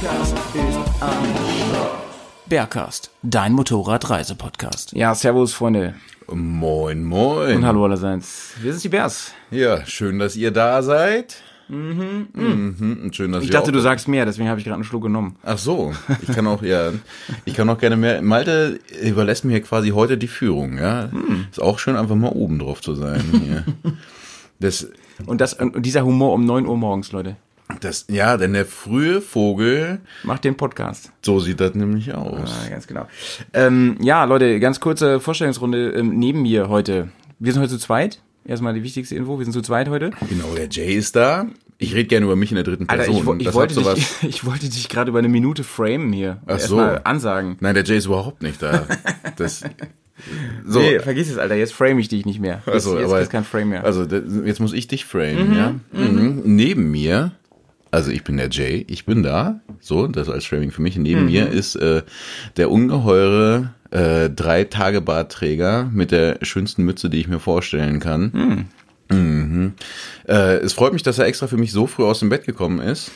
Bergkast ist am Bergcast, dein Motorradreisepodcast. Ja, servus, Freunde. Moin, moin. Und hallo allerseits. Wir sind die Bärs. Ja, schön, dass ihr da seid. Mhm. Und schön, dass Ich dachte, auch du sagst mehr, deswegen habe ich gerade einen Schluck genommen. Ach so, ich kann auch, ja, ich kann auch gerne mehr. Malte überlässt mir quasi heute die Führung, ja. Hm. Ist auch schön, einfach mal oben drauf zu sein hier. Das, Und, das, und dieser Humor um 9 Uhr morgens, Leute. Das, ja, denn der frühe Vogel, Macht den Podcast. so sieht das nämlich aus. Ja, ganz genau. Ähm, ja, Leute, ganz kurze Vorstellungsrunde ähm, neben mir heute. Wir sind heute zu zweit. Erstmal die wichtigste Info, wir sind zu zweit heute. Genau, der Jay ist da. Ich rede gerne über mich in der dritten Alter, Person. ich, wo- ich, Das wollte dich, ich wollte dich gerade über eine Minute framen hier. Ach so. Ansagen. Nein, der Jay ist überhaupt nicht da. Das, so, Nee, vergiss es, Alter, jetzt frame ich dich nicht mehr. Jetzt, Also, jetzt aber, ist kein Frame mehr. Also jetzt muss ich dich framen, ja. Mhm. Neben mir, also ich bin der Jay, ich bin da, so, das als Framing für mich. Neben mir ist äh, der ungeheure äh, drei Tage Bartträger mit der schönsten Mütze, die ich mir vorstellen kann. Mhm. Äh, es freut mich, dass er extra für mich so früh aus dem Bett gekommen ist.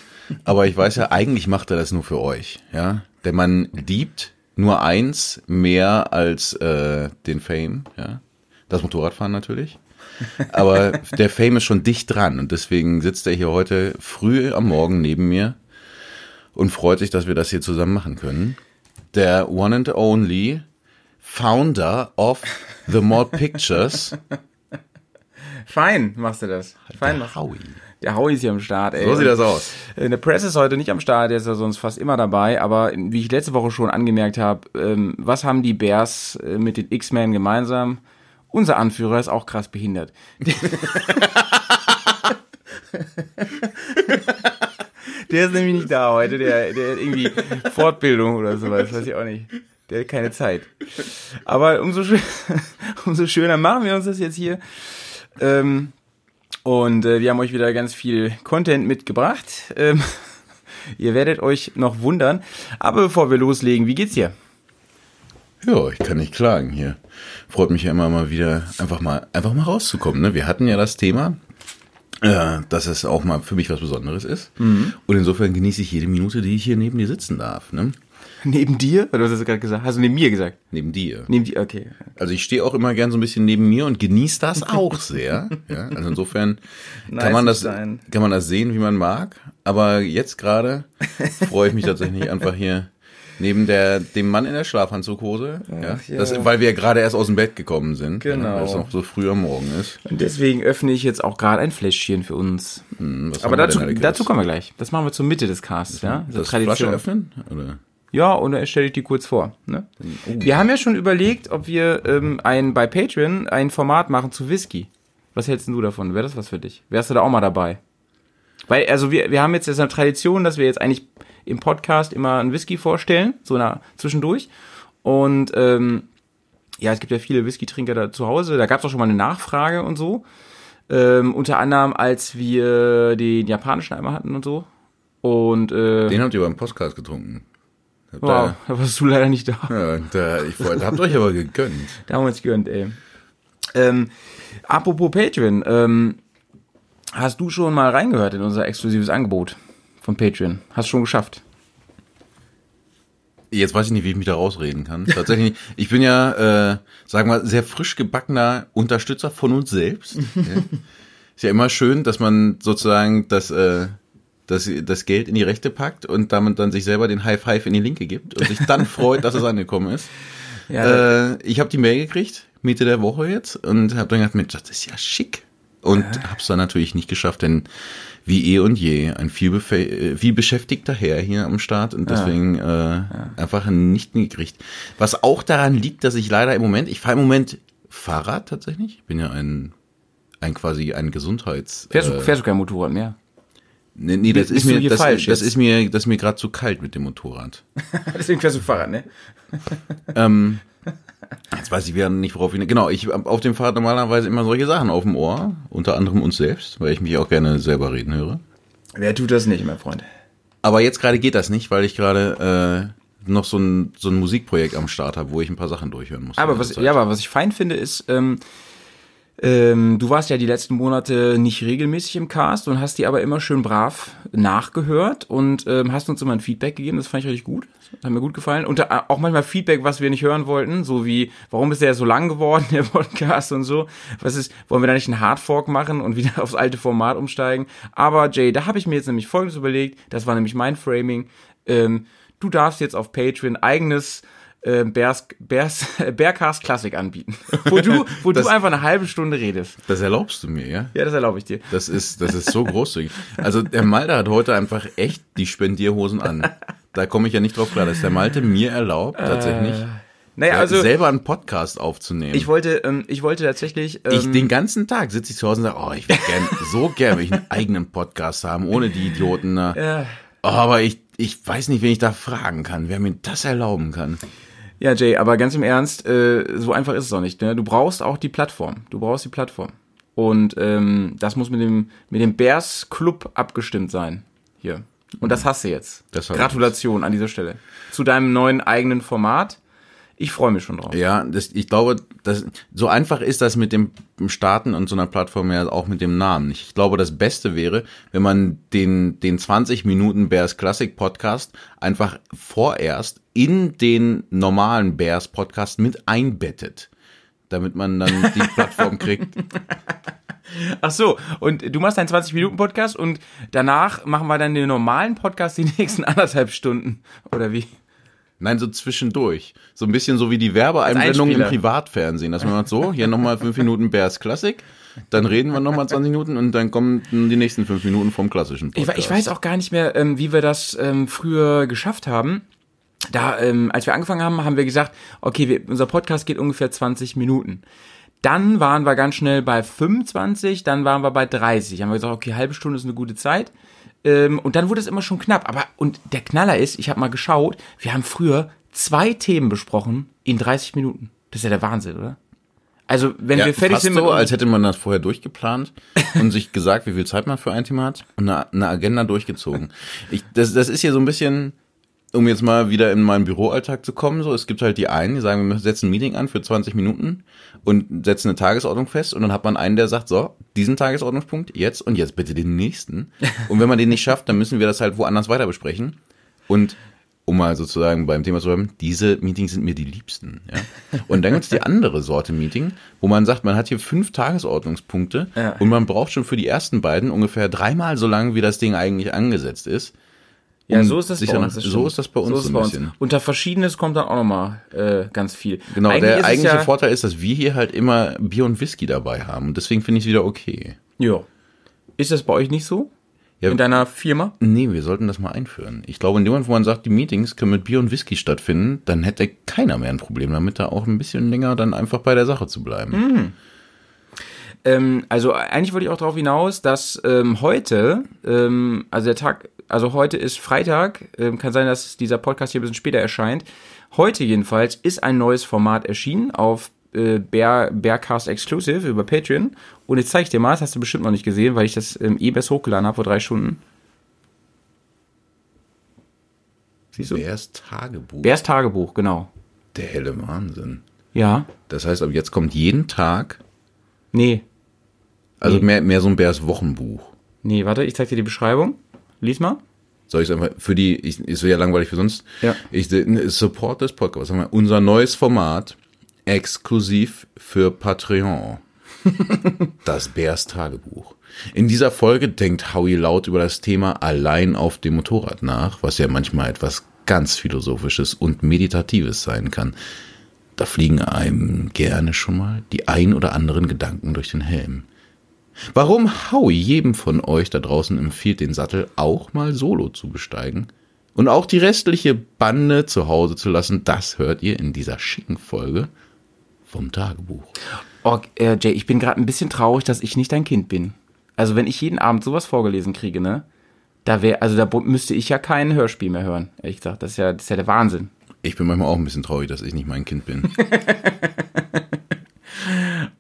Aber ich weiß ja, eigentlich macht er das nur für euch, ja. Der Mann liebt nur eins mehr als äh, den Fame, ja. Das Motorradfahren natürlich. Aber der Fame ist schon dicht dran und deswegen sitzt er hier heute früh am Morgen neben mir und freut sich, dass wir das hier zusammen machen können. Der one and only Founder of The Mod Pictures, Fein machst du das. Fein machst Howie. Der Howie ist hier am Start, ey. So sieht das aus. Äh, Der Press ist heute nicht am Start, der ist ja sonst fast immer dabei, aber wie ich letzte Woche schon angemerkt habe, ähm, was haben die Bears äh, mit den X-Men gemeinsam? Unser Anführer ist auch krass behindert. der ist nämlich nicht da heute, der, der hat irgendwie Fortbildung oder sowas, weiß ich auch nicht. Der hat keine Zeit. Aber umso, schön, umso schöner machen wir uns das jetzt hier. Ähm, und äh, wir haben euch wieder ganz viel Content mitgebracht. Ähm, ihr werdet euch noch wundern. Aber bevor wir loslegen, wie geht's dir? Ja, ich kann nicht klagen hier. Freut mich ja immer mal wieder, einfach mal, einfach mal rauszukommen. Ne? Wir hatten ja das Thema, äh, dass es auch mal für mich was Besonderes ist. Und insofern genieße ich jede Minute, die ich hier neben dir sitzen darf. Ne? Neben dir? Oder du hast es gerade gesagt? Hast du neben mir gesagt? Neben dir. Neben dir, okay. Also ich stehe auch immer gern so ein bisschen neben mir und genieße das auch sehr. Ja, also insofern Nice kann man das sein. kann man das sehen, wie man mag. Aber jetzt gerade freue ich mich tatsächlich einfach hier neben der dem Mann in der Schlafanzughose, ja, ja. Das, weil wir gerade erst aus dem Bett gekommen sind, Genau. weil es noch so früh am Morgen ist. Und deswegen öffne ich jetzt auch gerade ein Fläschchen für uns. Hm, Aber dazu, dazu kommen wir gleich. Das machen wir zur Mitte des Casts, ja? das Flasche öffnen oder? Ja, und dann stelle ich die kurz vor. Ne? Wir haben ja schon überlegt, ob wir ähm, ein bei Patreon ein Format machen zu Whisky. Was hältst du davon? Wäre das was für dich? Wärst du da auch mal dabei? Weil, also wir, wir haben jetzt jetzt eine Tradition, dass wir jetzt eigentlich im Podcast immer einen Whisky vorstellen, so na, zwischendurch. Und ähm, ja, es gibt ja viele Whisky-Trinker da zu Hause. Da gab es auch schon mal eine Nachfrage und so. Ähm, unter anderem, als wir den japanischen einmal hatten und so. Und äh, Den habt ihr beim Podcast getrunken. Wow, da warst du leider nicht da. Da, ja, da, ich wollte, habt euch aber gegönnt. Da haben wir uns gegönnt, ey. Ähm, apropos Patreon, ähm, hast du schon mal reingehört in unser exklusives Angebot von Patreon? Hast du schon geschafft? Jetzt weiß ich nicht, wie ich mich da rausreden kann. Tatsächlich, nicht. ich bin ja, äh, sagen wir mal, sehr frisch gebackener Unterstützer von uns selbst. ja. Ist ja immer schön, dass man sozusagen das, äh, das, das Geld in die rechte packt und damit dann sich selber den High Five in die linke gibt und sich dann freut, dass es angekommen ist. Ja, Äh, ich habe die Mail gekriegt, Mitte der Woche jetzt, und habe dann gedacht, Mensch, das ist ja schick. Und hab's dann natürlich nicht geschafft, denn wie eh und je ein viel, äh, viel beschäftigter Herr hier am Start und deswegen äh, einfach nicht hingekriegt. Was auch daran liegt, dass ich leider im Moment, ich fahre im Moment Fahrrad tatsächlich. Ich bin ja ein, ein quasi ein Gesundheits... fährst, du, äh, fährst du kein Motorrad mehr? Nee, nee das, ist mir, hier das, falsch das jetzt? ist mir, das ist mir gerade zu kalt mit dem Motorrad. Deswegen fährst du Fahrrad, ne? ähm, jetzt weiß ich wieder nicht, worauf ich. Genau, ich auf dem Fahrrad normalerweise immer solche Sachen auf dem Ohr, unter anderem uns selbst, weil ich mich auch gerne selber reden höre. Wer tut das nicht, mein Freund? Aber jetzt gerade geht das nicht, weil ich gerade äh, noch so ein, so ein Musikprojekt am Start habe, wo ich ein paar Sachen durchhören muss. Aber in was, ja, aber was ich fein finde, ist, ähm, ähm, du warst ja die letzten Monate nicht regelmäßig im Cast und hast die aber immer schön brav nachgehört und ähm, hast uns immer ein Feedback gegeben. Das fand ich richtig gut. Das hat mir gut gefallen. Und äh, auch manchmal Feedback, was wir nicht hören wollten, so wie, warum ist der so lang geworden, der Podcast und so. Was ist, wollen wir da nicht einen Hardfork machen und wieder aufs alte Format umsteigen? Aber Jay, da habe ich mir jetzt nämlich Folgendes überlegt. Das war nämlich mein Framing. Ähm, du darfst jetzt auf Patreon eigenes äh, Bears, Bears, Bearcast Classic anbieten. Wo du, wo Das- du einfach eine halbe Stunde redest. Das erlaubst du mir, ja? Ja, das erlaube ich dir. Das ist, das ist so großzügig. Also der Malte hat heute einfach echt die Spendierhosen an. Da komme ich ja nicht drauf klar, dass der Malte mir erlaubt, tatsächlich, Naja, also selber einen Podcast aufzunehmen. ich wollte, ähm, ich wollte tatsächlich. Ähm, ich den ganzen Tag sitze ich zu Hause und sage, oh, ich würde gern, so gern will ich einen eigenen Podcast haben, ohne die Idioten. da. Ja. Oh, aber ich, ich weiß nicht, wen ich da fragen kann, wer mir das erlauben kann. Ja, Jay, aber ganz im Ernst, äh, so einfach ist es auch nicht. Ne? Du brauchst auch die Plattform. Du brauchst die Plattform. Und ähm, das muss mit dem mit dem Bears Club abgestimmt sein hier. Und das hast du jetzt. Ich Gratulation an dieser Stelle zu deinem neuen eigenen Format. Ich freue mich schon drauf. Ja, das, ich glaube, das, so einfach ist das mit dem Starten und so einer Plattform ja auch mit dem Namen nicht. Ich glaube, das Beste wäre, wenn man den, den 20 Minuten Bears Classic Podcast einfach vorerst in den normalen Bears Podcast mit einbettet. Damit man dann die Plattform kriegt. Ach so, und du machst einen 20-Minuten-Podcast und danach machen wir dann den normalen Podcast die nächsten anderthalb Stunden. Oder wie? Nein, so zwischendurch. So ein bisschen so wie die Werbeeinblendung im. Privatfernsehen. Dass man sagt, so, hier nochmal fünf Minuten Bears Classic, dann reden wir nochmal 20 Minuten und dann kommen die nächsten fünf Minuten vom klassischen Ich, Podcast. ich weiß auch gar nicht mehr, ähm, wie wir das ähm, früher geschafft haben. Da, ähm, als wir angefangen haben, haben wir gesagt, okay, wir, unser Podcast geht ungefähr 20 Minuten. Dann waren wir ganz schnell bei 25, dann waren wir bei 30. Haben wir gesagt, okay, halbe Stunde ist eine gute Zeit. Ähm, und dann wurde es immer schon knapp. Aber und der Knaller ist, ich habe mal geschaut, wir haben früher zwei Themen besprochen in 30 Minuten. Das ist ja der Wahnsinn, oder? Also, wenn Ja, wir fertig sind so, als hätte man das vorher durchgeplant und sich gesagt, wie viel Zeit man für ein Thema hat und eine, eine Agenda durchgezogen. Ich, das, das ist hier so ein bisschen, um jetzt mal wieder in meinen Büroalltag zu kommen, so, es gibt halt die einen, die sagen, wir setzen ein Meeting an für 20 Minuten und setzen eine Tagesordnung fest und dann hat man einen, der sagt, so, diesen Tagesordnungspunkt, jetzt und jetzt bitte den nächsten. Und wenn man den nicht schafft, dann müssen wir das halt woanders weiter besprechen. Und um mal sozusagen beim Thema zu bleiben, diese Meetings sind mir die liebsten. Ja? Und dann gibt's die andere Sorte Meeting, wo man sagt, man hat hier fünf Tagesordnungspunkte Ja. und man braucht schon für die ersten beiden ungefähr dreimal so lang, wie das Ding eigentlich angesetzt ist. Ja, um so ist das bei uns. das so ist das bei uns so ein bei uns. bisschen. Unter Verschiedenes kommt dann auch nochmal äh, ganz viel. Genau, Eigentlich der eigentliche ja, Vorteil ist, dass wir hier halt immer Bier und Whisky dabei haben. Und deswegen finde ich es wieder okay. Ja. Ist das bei euch nicht so? Ja. In deiner Firma? Nee, wir sollten das mal einführen. Ich glaube, in dem Moment, wo man sagt, die Meetings können mit Bier und Whisky stattfinden, dann hätte keiner mehr ein Problem damit, da auch ein bisschen länger dann einfach bei der Sache zu bleiben. Hm. Ähm, also eigentlich wollte ich auch darauf hinaus, dass ähm, heute, ähm, also der Tag, also heute ist Freitag, ähm, kann sein, dass dieser Podcast hier ein bisschen später erscheint. Heute jedenfalls ist ein neues Format erschienen auf äh, Bear, Bearcast Exclusive über Patreon. Und jetzt zeige ich dir mal, das hast du bestimmt noch nicht gesehen, weil ich das ähm, eh best hochgeladen habe vor drei Stunden. Siehst du? Bärs Tagebuch. Bärs Tagebuch, genau. Der helle Wahnsinn. Ja. Das heißt, ab jetzt kommt jeden Tag, Nee. Also Nee. mehr, mehr so ein Bärs Wochenbuch. Nee, warte, ich zeig dir die Beschreibung. Lies mal. Soll ich es einfach, für die, ich, ist ja langweilig für sonst. Ja. Ich ne, support das Podcast. Sagen wir, unser neues Format, exklusiv für Patreon. das Bärs Tagebuch. In dieser Folge denkt Howie laut über das Thema allein auf dem Motorrad nach, was ja manchmal etwas ganz Philosophisches und Meditatives sein kann. Da fliegen einem gerne schon mal die ein oder anderen Gedanken durch den Helm. Warum Howie jedem von euch da draußen empfiehlt, den Sattel auch mal solo zu besteigen und auch die restliche Bande zu Hause zu lassen, das hört ihr in dieser schicken Folge vom Tagebuch. Oh, äh, Jay, ich bin gerade ein bisschen traurig, dass ich nicht dein Kind bin. Also wenn ich jeden Abend sowas vorgelesen kriege, ne? Da wäre, also da müsste ich ja kein Hörspiel mehr hören, ehrlich gesagt. Das ist ja, das ist ja der Wahnsinn. Ich bin manchmal auch ein bisschen traurig, dass ich nicht mein Kind bin.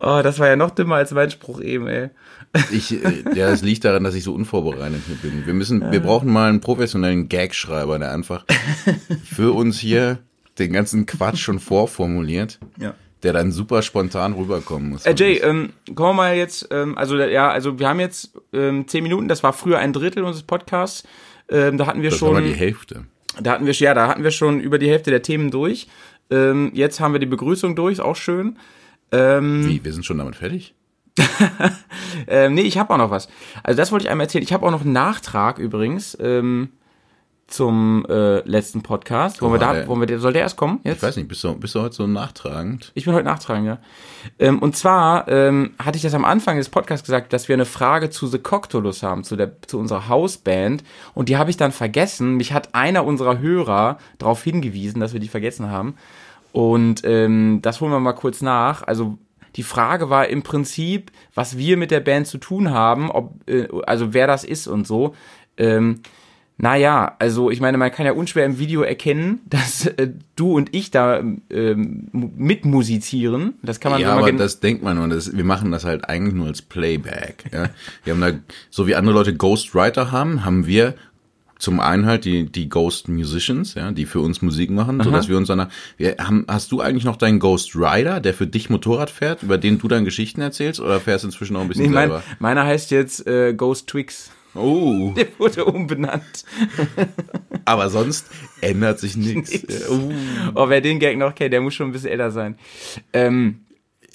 Oh, das war ja noch dümmer als mein Spruch eben, ey. Ich, äh, ja, es liegt daran, dass ich so unvorbereitet hier bin. Wir müssen, wir brauchen mal einen professionellen Gagschreiber, der einfach für uns hier den ganzen Quatsch schon vorformuliert, Ja. der dann super spontan rüberkommen muss. Äh, Jay, ähm, kommen wir mal jetzt, ähm, also ja, also wir haben jetzt ähm, zehn Minuten, das war früher ein Drittel unseres Podcasts. Ähm, da hatten wir das schon. war mal die Hälfte. Da hatten wir, ja, da hatten wir schon über die Hälfte der Themen durch. Ähm, jetzt haben wir die Begrüßung durch, ist auch schön. Ähm, Wie, wir sind schon damit fertig? ähm, nee, ich habe auch noch was. Also das wollte ich einmal erzählen. Ich habe auch noch einen Nachtrag übrigens ähm, zum äh, letzten Podcast. Wollen wir Oh, da, der- wollen wir, soll der erst kommen? Jetzt? Ich weiß nicht, bist du, bist du heute so nachtragend? Ich bin heute nachtragen, ja. Ähm, und zwar ähm, hatte ich das am Anfang des Podcasts gesagt, dass wir eine Frage zu The Coctolus haben, zu, der, zu unserer Hausband. Und die habe ich dann vergessen. Mich hat einer unserer Hörer darauf hingewiesen, dass wir die vergessen haben. Und ähm, das holen wir mal kurz nach. Also die Frage war im Prinzip, was wir mit der Band zu tun haben, ob, äh, also wer das ist und so. Ähm, naja, also ich meine, man kann ja unschwer im Video erkennen, dass äh, du und ich da ähm, mu- mitmusizieren. Das kann man Ja, aber das denkt man und das, wir machen das halt eigentlich nur als Playback. Ja? Wir haben da, so wie andere Leute Ghostwriter haben, haben wir zum einen halt die, die Ghost Musicians, ja, die für uns Musik machen, so dass wir uns danach, wir haben, hast du eigentlich noch deinen Ghost Rider, der für dich Motorrad fährt, über den du dann Geschichten erzählst oder fährst inzwischen auch ein bisschen ich mein, selber? meiner heißt jetzt äh, Ghost Twix. Oh, Der wurde umbenannt. aber sonst ändert sich nichts. Nix. Oh. Oh, wer den Gag noch kennt, der muss schon ein bisschen älter sein. Ähm,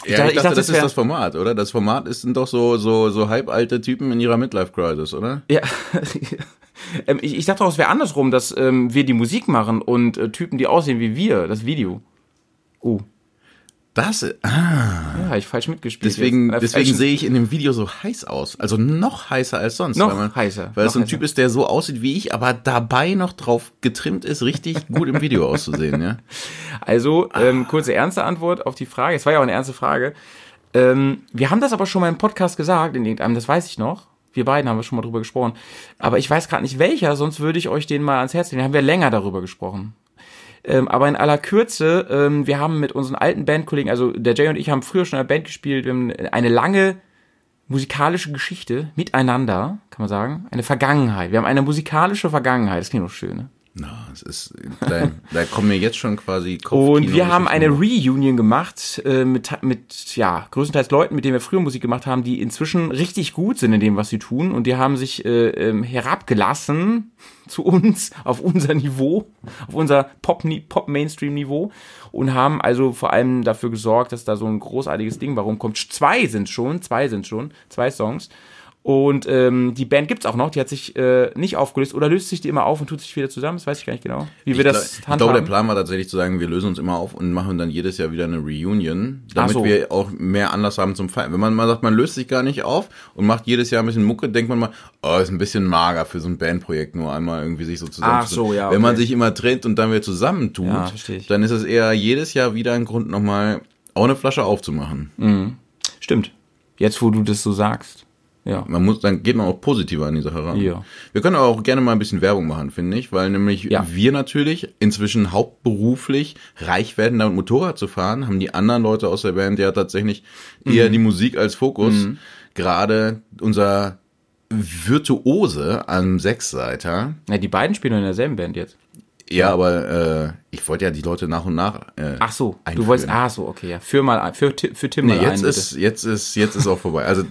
Ja, dachte- ich dachte, das, ist wär- das Format, oder? Das Format ist sind doch so so so halbalte Typen in ihrer Midlife Crisis, oder? Ja. ähm, ich, ich dachte auch, es wäre andersrum, dass ähm, wir die Musik machen und äh, Typen, die aussehen wie wir, das Video. Oh, Das ah, ja, ich falsch mitgespielt. deswegen jetzt. Äh, deswegen sehe ich in dem Video so heiß aus, also noch heißer als sonst, Noch weil man, heißer, weil es so ein heißer. Typ ist, der so aussieht wie ich, aber dabei noch drauf getrimmt ist, richtig gut im Video auszusehen, ja. Also, ähm, kurze ernste Antwort auf die Frage. Es war ja auch eine ernste Frage. Ähm, wir haben das aber schon mal im Podcast gesagt, in irgendeinem, das weiß ich noch. Wir beiden haben wir schon mal drüber gesprochen. Aber ich weiß gerade nicht welcher, sonst würde ich euch den mal ans Herz legen. Da haben wir länger darüber gesprochen. Ähm, aber in aller Kürze, ähm, wir haben mit unseren alten Bandkollegen, also der Jay und ich haben früher schon in einer Band gespielt, wir haben eine lange musikalische Geschichte miteinander, kann man sagen. Eine Vergangenheit. Wir haben eine musikalische Vergangenheit. Das klingt doch schön, ne? Na, es ist, da, da kommen mir jetzt schon quasi Und Kopfkino- wir haben eine. Reunion gemacht äh, mit, mit, ja, größtenteils Leuten, mit denen wir früher Musik gemacht haben, die inzwischen richtig gut sind in dem, was sie tun. Und die haben sich äh, ähm, herabgelassen zu uns, auf unser Niveau, auf unser Pop-Mainstream-Niveau und haben also vor allem dafür gesorgt, dass da so ein großartiges Ding warum kommt. Zwei sind schon, zwei sind schon, zwei Songs. Und ähm, die Band gibt's auch noch, die hat sich äh, nicht aufgelöst oder löst sich die immer auf und tut sich wieder zusammen, das weiß ich gar nicht genau. Wie wir Ich das glaub- Ich glaube, der handhaben. Plan war tatsächlich zu sagen, wir lösen uns immer auf und machen dann jedes Jahr wieder eine Reunion, damit so. wir auch mehr Anlass haben zum Feiern. Wenn man mal sagt, man löst sich gar nicht auf und macht jedes Jahr ein bisschen Mucke, denkt man mal, oh, ist ein bisschen mager für so ein Bandprojekt, nur einmal irgendwie sich so zusammen. Ach so, ja, Wenn man okay. sich immer trennt und dann wieder zusammentut, Ja, dann ist es eher jedes Jahr wieder ein Grund, nochmal auch eine Flasche aufzumachen. Stimmt. Jetzt, wo du das so sagst. Ja. Man muss, dann geht man auch positiver an die Sache ran. Ja. Wir können aber auch gerne mal ein bisschen Werbung machen, finde ich, weil nämlich Ja. wir natürlich inzwischen hauptberuflich reich werden, damit Motorrad zu fahren, haben die anderen Leute aus der Band ja tatsächlich eher Mhm. die Musik als Fokus. Gerade unser Virtuose am Sechsseiter. Ja, die beiden spielen in derselben Band jetzt. Ja, aber äh, ich wollte ja die Leute nach und nach. Äh, Ach so, du einführen. wolltest, ah so, okay, ja. Für mal, ein- für, für Tim Nee, mal jetzt ein, ist, jetzt ist, jetzt ist auch vorbei. Also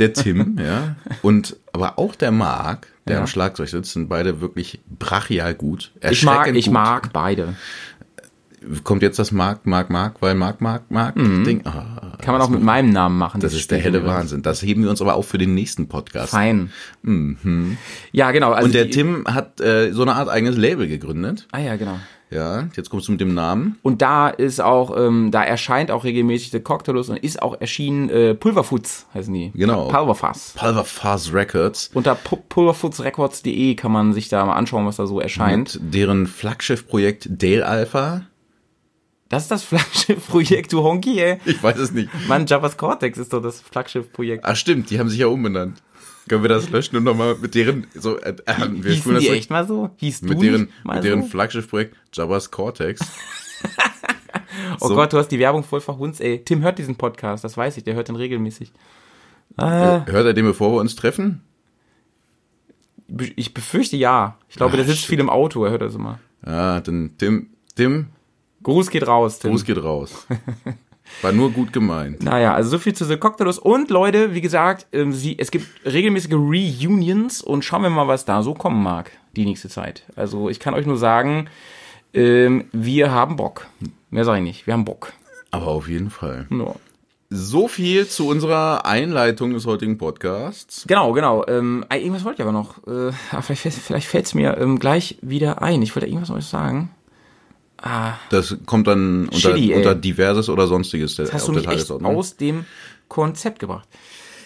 der Tim, ja, und aber auch der Marc, der Ja. am Schlagzeug sitzt, sind beide wirklich brachial gut. Ich mag, ich gut. mag beide. Kommt jetzt das Marc, Marc, Marc, weil Marc, Marc, Marc Ding. Ah, Kann man auch mit meinem Namen machen. das dieses ist der helle Wahnsinn. Das heben wir uns aber auf für den nächsten Podcast. Fein. Ja, genau. Also Und der die, Tim hat äh, so eine Art eigenes Label gegründet. Ah ja, genau. Ja, jetzt kommst du mit dem Namen. Und da ist auch, ähm, da erscheint auch regelmäßig der Cocktailus und ist auch erschienen äh, Pulverfoods heißen die. Genau. Pulverfass. Pulverfass Records. Unter pu- pulverfoodsrecords.de kann man sich da mal anschauen, was da so erscheint. Mit deren Flaggschiffprojekt Dale Alpha. Das ist das Flaggschiff-Projekt, du Honky, ey. Ich weiß es nicht. Mann, Javas Cortex ist doch das Flaggschiff-Projekt. Ah, stimmt, die haben sich ja umbenannt. Können wir das löschen und nochmal mit deren, so, äh, äh, wir Hießen das die echt mal so? Hieß du mit deren, nicht mal mit deren so? Flaggschiffprojekt Jabba's Cortex. Oh so. Gott, du hast die Werbung voll verhunzt, ey. Tim hört diesen Podcast, das weiß ich, der hört den regelmäßig. Ah, Hört er den, bevor wir uns treffen? ich befürchte ja. Ich glaube, Ah, der sitzt shit. viel im Auto, er hört das immer. Ja, dann Tim, Tim, Gruß geht raus, Tim. Gruß geht raus. War nur gut gemeint. Naja, also so viel zu The Cocktailus. Und Leute, wie gesagt, ähm, sie, es gibt regelmäßige Reunions und schauen wir mal, was da so kommen mag, die nächste Zeit. Also ich kann euch nur sagen, ähm, wir haben Bock. Mehr sage ich nicht, wir haben Bock. Aber auf jeden Fall. Ja. So viel zu unserer Einleitung des heutigen Podcasts. Genau, genau. Ähm, äh, irgendwas wollte ich aber noch. Äh, vielleicht fällt- vielleicht fällt es mir ähm, gleich wieder ein. Ich wollte irgendwas euch sagen. Das kommt dann unter, ey. unter diverses oder sonstiges Das hast du mich echt aus dem Konzept gebracht.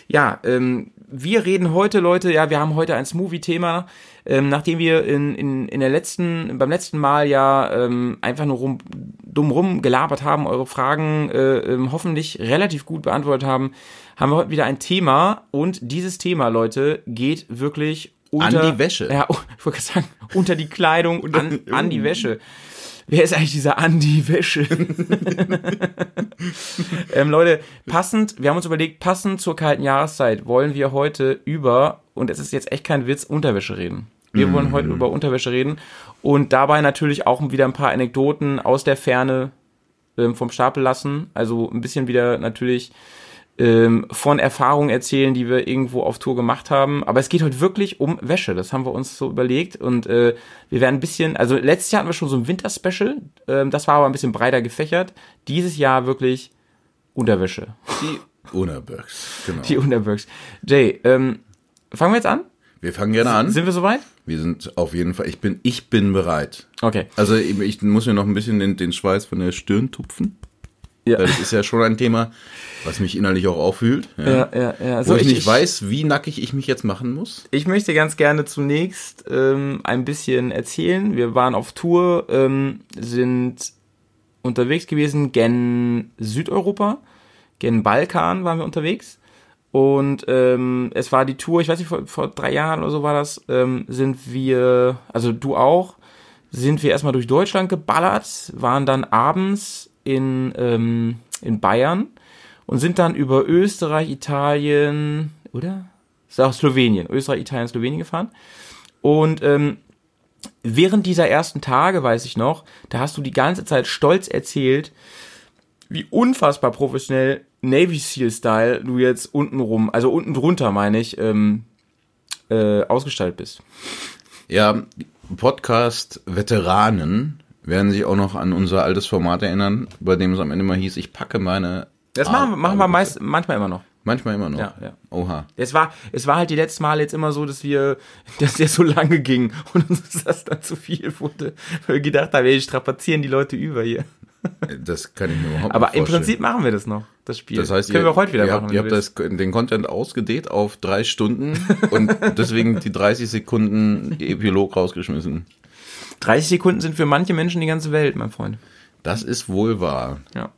Ja, ähm, wir reden heute, Leute, ja, wir haben heute ein Smoothie-Thema, ähm, nachdem wir in, in, in der letzten, beim letzten Mal ja ähm, einfach nur rum, dumm rum gelabert haben, eure Fragen äh, ähm, hoffentlich relativ gut beantwortet haben, haben wir heute wieder ein Thema und dieses Thema, Leute, geht wirklich unter die Wäsche. Ja, ich wollte gerade sagen, unter die Kleidung, an, an die Wäsche. Wer ist eigentlich dieser Andi Wäsche? ähm, Leute, passend, wir haben uns überlegt, passend zur kalten Jahreszeit wollen wir heute über, und es ist jetzt echt kein Witz, Unterwäsche reden. Wir wollen heute über Unterwäsche reden und dabei natürlich auch wieder ein paar Anekdoten aus der Ferne ähm, vom Stapel lassen. Also ein bisschen wieder natürlich ähm, von Erfahrungen erzählen, die wir irgendwo auf Tour gemacht haben. Aber es geht heute wirklich um Wäsche. Das haben wir uns so überlegt. Und äh, wir werden ein bisschen, also letztes Jahr hatten wir schon so ein Winterspecial. Ähm, das war aber ein bisschen breiter gefächert. Dieses Jahr wirklich Unterwäsche. Die Unabergs, genau. Die Unterbergs. Jay, ähm, fangen wir jetzt an? Wir fangen gerne an. Sind wir soweit? Wir sind auf jeden Fall, ich bin, ich bin bereit. Okay. Also ich, ich muss mir noch ein bisschen den, den Schweiß von der Stirn tupfen. Ja. Weil das ist ja schon ein Thema, was mich innerlich auch auffühlt. Ja. Ja, ja, ja. Wo So, ich, nicht weiß, wie nackig ich mich jetzt machen muss. Ich möchte ganz gerne zunächst ähm, ein bisschen erzählen. Wir waren auf Tour, ähm, sind unterwegs gewesen, gen Südeuropa, gen Balkan waren wir unterwegs. Und ähm, es war die Tour, ich weiß nicht, vor, vor drei Jahren oder so war das, ähm, sind wir, also du auch, sind wir erstmal durch Deutschland geballert, waren dann abends in, ähm, in Bayern und sind dann über Österreich, Italien, oder? Ist auch Slowenien, Österreich, Italien, Slowenien gefahren. Und ähm, während dieser ersten Tage, weiß ich noch, da hast du die ganze Zeit stolz erzählt, wie unfassbar professionell Navy Seal Style du jetzt unten rum, also unten drunter meine ich, ähm, äh, ausgestaltet bist. Ja, Podcast-Veteranen werden sich auch noch an unser altes Format erinnern, bei dem es am Ende mal hieß, ich packe meine... Das Ah, machen, wir- machen wir meist, manchmal immer noch. Manchmal immer noch. Ja, ja. Oha. Es war, es war halt die letzten Mal jetzt immer so, dass wir, dass der so lange ging und uns das dann zu viel wurde, weil wir gedacht haben, wir strapazieren die Leute über hier. Das kann ich mir überhaupt Aber nicht im vorstellen. Prinzip machen wir das noch, das Spiel. Das heißt, können ihr, wir auch heute wieder ihr machen. Habt, ihr habt das, den Content ausgedehnt auf drei Stunden und deswegen die 30 Sekunden Epilog rausgeschmissen. 30 Sekunden sind für manche Menschen die ganze Welt, mein Freund. Das ist wohl wahr. Ja.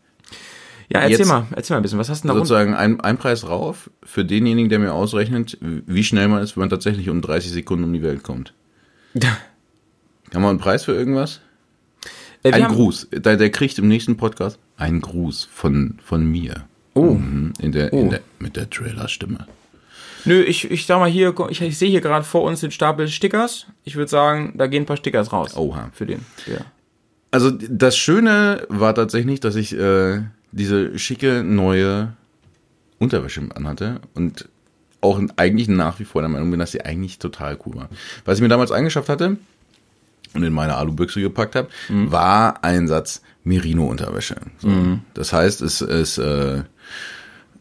Ja, erzähl Jetzt- mal, erzähl mal ein bisschen. Was hast du denn da? Sozusagen ein, ein Preis rauf für denjenigen, der mir ausrechnet, wie schnell man ist, wenn man tatsächlich um 30 Sekunden um die Welt kommt. Haben wir einen Preis für irgendwas? Äh, Ein haben- Gruß. Der, der kriegt im nächsten Podcast einen Gruß von, von mir. Oh. Mhm. In der, Oh. in der, mit der Trailer-Stimme. Nö, ich, ich sag mal hier, ich, ich sehe hier gerade vor uns den Stapel Stickers. Ich würde sagen, da gehen ein paar Stickers raus. Oha. Für den. Ja. Also das Schöne war tatsächlich, dass ich äh, diese schicke neue Unterwäsche anhatte und auch eigentlich nach wie vor der Meinung bin, dass sie eigentlich total cool war. Was ich mir damals angeschafft hatte und in meine Alubüchse gepackt habe, war ein Satz Merino-Unterwäsche. So. Das heißt, es ist äh,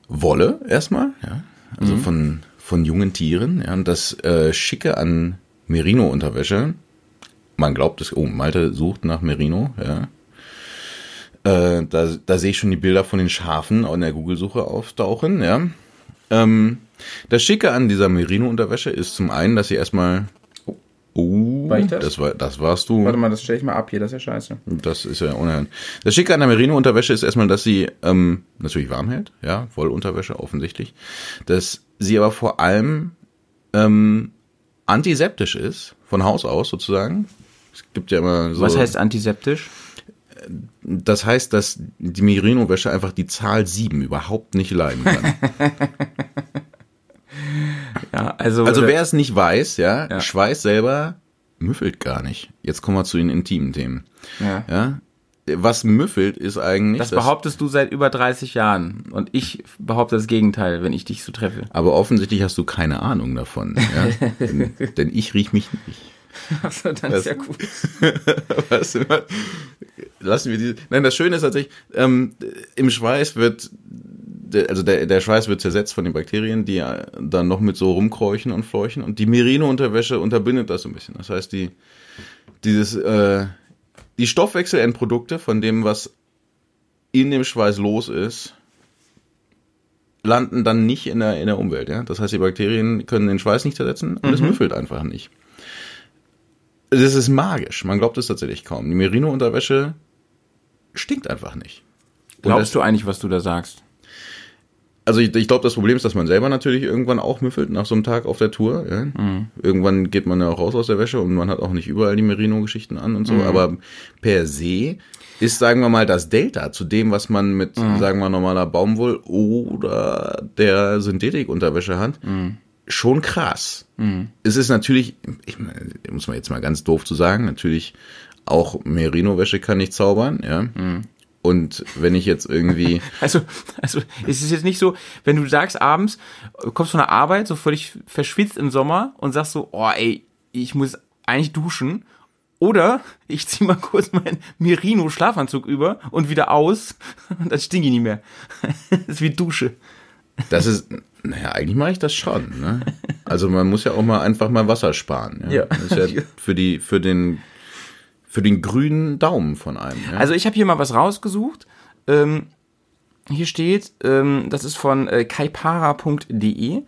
Wolle erstmal, ja, also von, von jungen Tieren. Ja, und das äh, Schicke an Merino-Unterwäsche, man glaubt es, oh, Malte sucht nach Merino, ja. Äh, da, da sehe ich schon die Bilder von den Schafen in der Google-Suche auftauchen, ja. Ähm, das Schicke an dieser Merino-Unterwäsche ist zum einen, dass sie erstmal. Oh, War ich das? das? war, das warst du. Warte mal, das stelle ich mal ab hier, das ist ja scheiße. Das ist ja unerhört. Das Schicke an der Merino-Unterwäsche ist erstmal, dass sie ähm, natürlich warm hält, ja, Wollunterwäsche offensichtlich, dass sie aber vor allem ähm, antiseptisch ist, von Haus aus sozusagen. Es gibt ja immer so. Was heißt antiseptisch? Das heißt, dass die Merino-Wäsche einfach die Zahl 7 überhaupt nicht leiden kann. Ja, also, Also wer es nicht weiß, ja, Ja. Schweiß selber müffelt gar nicht. Jetzt kommen wir zu den intimen Themen. ja. Ja. Was müffelt ist eigentlich. Das behauptest du seit über 30 Jahren. Und ich behaupte das Gegenteil, wenn ich dich so treffe. aber offensichtlich hast du keine Ahnung davon. Ja? denn, denn ich riech mich nicht. Achso, dann ist ja gut. Was. Lassen wir diese. Nein, das Schöne ist tatsächlich, ähm, im Schweiß wird, also der, der Schweiß wird zersetzt von den Bakterien, die dann noch mit so rumkräuchen und fleuchen. Und die Merino-Unterwäsche unterbindet das so ein bisschen. Das heißt, die, dieses, äh, die Stoffwechselendprodukte von dem, was in dem Schweiß los ist, landen dann nicht in der, in der Umwelt. Ja? Das heißt, die Bakterien können den Schweiß nicht zersetzen und es müffelt einfach nicht. Das ist magisch. Man glaubt es tatsächlich kaum. Die Merino-Unterwäsche stinkt einfach nicht. Glaubst das, du eigentlich, was du da sagst? Also ich, ich glaube, das Problem ist, dass man selber natürlich irgendwann auch müffelt nach so einem Tag auf der Tour. Ja? Irgendwann geht man ja auch raus aus der Wäsche und man hat auch nicht überall die Merino-Geschichten an und so. Aber per se ist, sagen wir mal, das Delta zu dem, was man mit, sagen wir, normaler Baumwoll oder der Synthetik-Unterwäsche hat, schon krass. Es ist natürlich, ich muss man jetzt mal ganz doof zu sagen, natürlich auch Merino-Wäsche kann nicht zaubern, ja. Und wenn ich jetzt irgendwie Also, also es ist jetzt nicht so, wenn du sagst abends, kommst von der Arbeit, so völlig verschwitzt im Sommer und sagst so, oh ey, ich muss eigentlich duschen. Oder ich zieh mal kurz meinen Merino-Schlafanzug über und wieder aus und dann stinke ich nicht mehr. Das ist wie Dusche. Das ist, naja, eigentlich mache ich das schon. Ne? Also man muss ja auch mal einfach mal Wasser sparen. Ja. Ja. Das ist ja für die, für den, für den grünen Daumen von einem. Ja? Also ich habe hier mal was rausgesucht. Ähm, hier steht, ähm, das ist von äh, kaipara.de.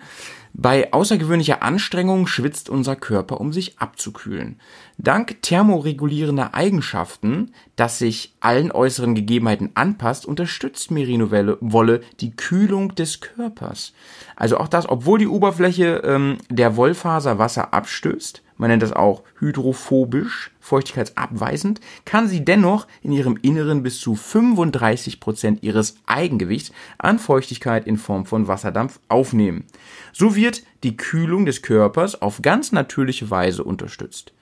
Bei außergewöhnlicher Anstrengung schwitzt unser Körper, um sich abzukühlen. Dank thermoregulierender Eigenschaften, das sich allen äußeren Gegebenheiten anpasst, unterstützt Merino-Wolle die Kühlung des Körpers. Also auch das, obwohl die Oberfläche ähm, der Wollfaser Wasser abstößt, man nennt das auch hydrophobisch, feuchtigkeitsabweisend, kann sie dennoch in ihrem Inneren bis zu 35 Prozent ihres Eigengewichts an Feuchtigkeit in Form von Wasserdampf aufnehmen. So wird die Kühlung des Körpers auf ganz natürliche Weise unterstützt.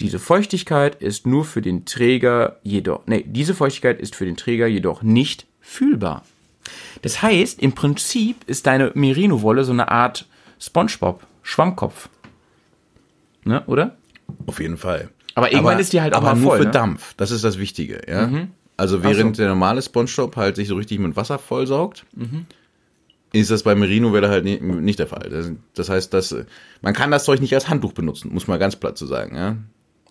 Diese Feuchtigkeit ist nur für den Träger jedoch, nee, diese Feuchtigkeit ist für den Träger jedoch nicht fühlbar. Das heißt, im Prinzip ist deine Merino-Wolle so eine Art Spongebob, Schwammkopf. Ne, oder? Auf jeden Fall. Aber irgendwann ist die halt auch aber mal nur voll, für ne? Dampf. Das ist das Wichtige, ja. Also während der normale Spongebob halt sich so richtig mit Wasser vollsaugt, ist das bei Merino wäre halt nicht, nicht der Fall. Das, das heißt, dass man kann das Zeug nicht als Handtuch benutzen, muss man ganz platt zu sagen, ja.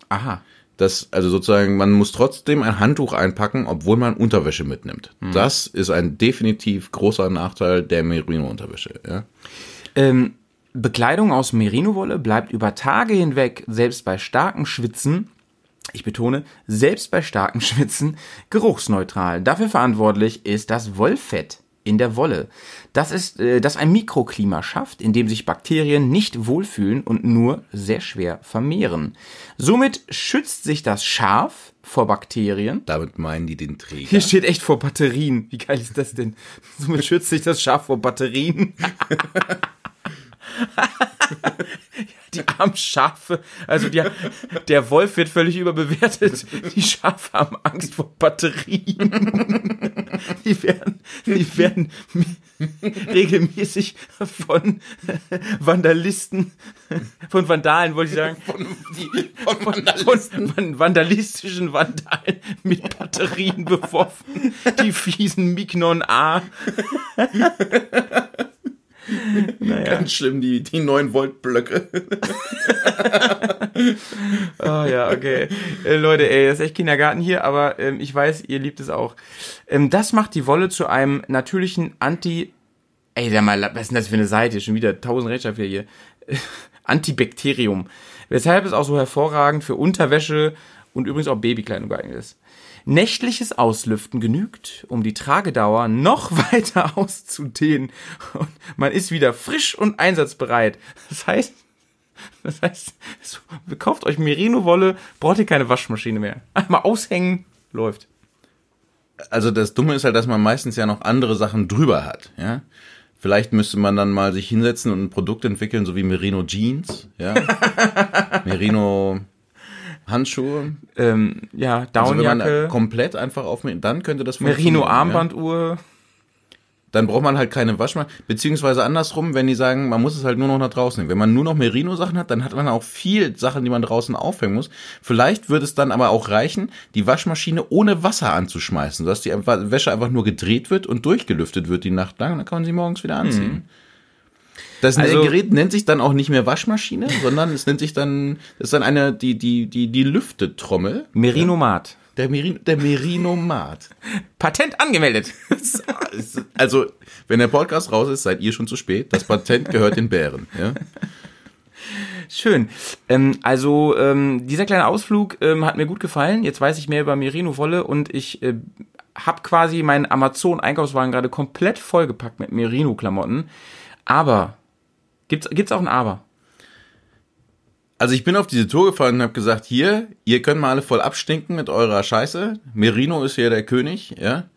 Aha. Das, also sozusagen, man muss trotzdem ein Handtuch einpacken, obwohl man Unterwäsche mitnimmt. Das ist ein definitiv großer Nachteil der Merino-Unterwäsche, ja. Ähm, Bekleidung aus Merino-Wolle bleibt über Tage hinweg, selbst bei starkem Schwitzen, ich betone, selbst bei starkem Schwitzen, geruchsneutral. Dafür verantwortlich ist das Wollfett in der Wolle. Das ist, äh, das ein Mikroklima schafft, in dem sich Bakterien nicht wohlfühlen und nur sehr schwer vermehren. Somit schützt sich das Schaf vor Bakterien. Damit meinen die den Träger. Hier steht echt vor Batterien. Wie geil ist das denn? Somit schützt sich das Schaf vor Batterien. Die armen Schafe, also die, der Wolf wird völlig überbewertet. Die Schafe haben Angst vor Batterien. Die werden, die werden regelmäßig von Vandalisten, von Vandalen wollte ich sagen, Von von van- vandalistischen Vandalen mit Batterien beworfen. Die fiesen Mignon A. naja. Ganz schlimm, die, die 9 Volt Blöcke. Oh ja, okay. Äh, Leute, ey, das ist echt Kindergarten hier, aber ähm, ich weiß, ihr liebt es auch. Ähm, das macht die Wolle zu einem natürlichen Anti... Ey, sag mal, was ist denn das für eine Seite? Schon wieder tausend Rechtschreibfehler hier. Antibakterium. Weshalb es auch so hervorragend für Unterwäsche und übrigens auch Babykleidung geeignet ist. Nächtliches Auslüften genügt, um die Tragedauer noch weiter auszudehnen. Und man ist wieder frisch und einsatzbereit. Das heißt, Das heißt, so, kauft euch Merino-Wolle, braucht ihr keine Waschmaschine mehr. Einmal aushängen, läuft. Also das Dumme ist halt, dass man meistens ja noch andere Sachen drüber hat, ja. Vielleicht müsste man dann mal sich hinsetzen und ein Produkt entwickeln, so wie Merino Jeans, ja. Merino Handschuhe. Ähm, ja, Also wenn man Downjacke, komplett einfach auf, dann könnte das Merino funktionieren, Ja? Armbanduhr. Dann braucht man halt keine Waschmaschine. Beziehungsweise andersrum, wenn die sagen, man muss es halt nur noch nach draußen nehmen. Wenn man nur noch Merino-Sachen hat, dann hat man auch viel Sachen, die man draußen aufhängen muss. Vielleicht würde es dann aber auch reichen, die Waschmaschine ohne Wasser anzuschmeißen, sodass die Wäsche einfach nur gedreht wird und durchgelüftet wird die Nacht lang. Und dann kann man sie morgens wieder anziehen. Das Also- Gerät nennt sich dann auch nicht mehr Waschmaschine, sondern es nennt sich dann, das ist dann eine, die, die, die, die Lüftetrommel. Merinomat. Der Merino, der Merinomat. Patent angemeldet. Also, wenn der Podcast raus ist, seid ihr schon zu spät. Das Patent gehört den Bären. Ja? Schön. Ähm, also ähm, dieser kleine Ausflug ähm, hat mir gut gefallen. Jetzt weiß ich mehr über Merino-Wolle und ich äh, habe quasi meinen Amazon-Einkaufswagen gerade komplett vollgepackt mit Merino-Klamotten. Aber gibt's gibt's auch ein Aber? Also ich bin auf diese Tour gefahren und habe gesagt, hier, ihr könnt mal alle voll abstinken mit eurer Scheiße. Merino ist hier der König, ja.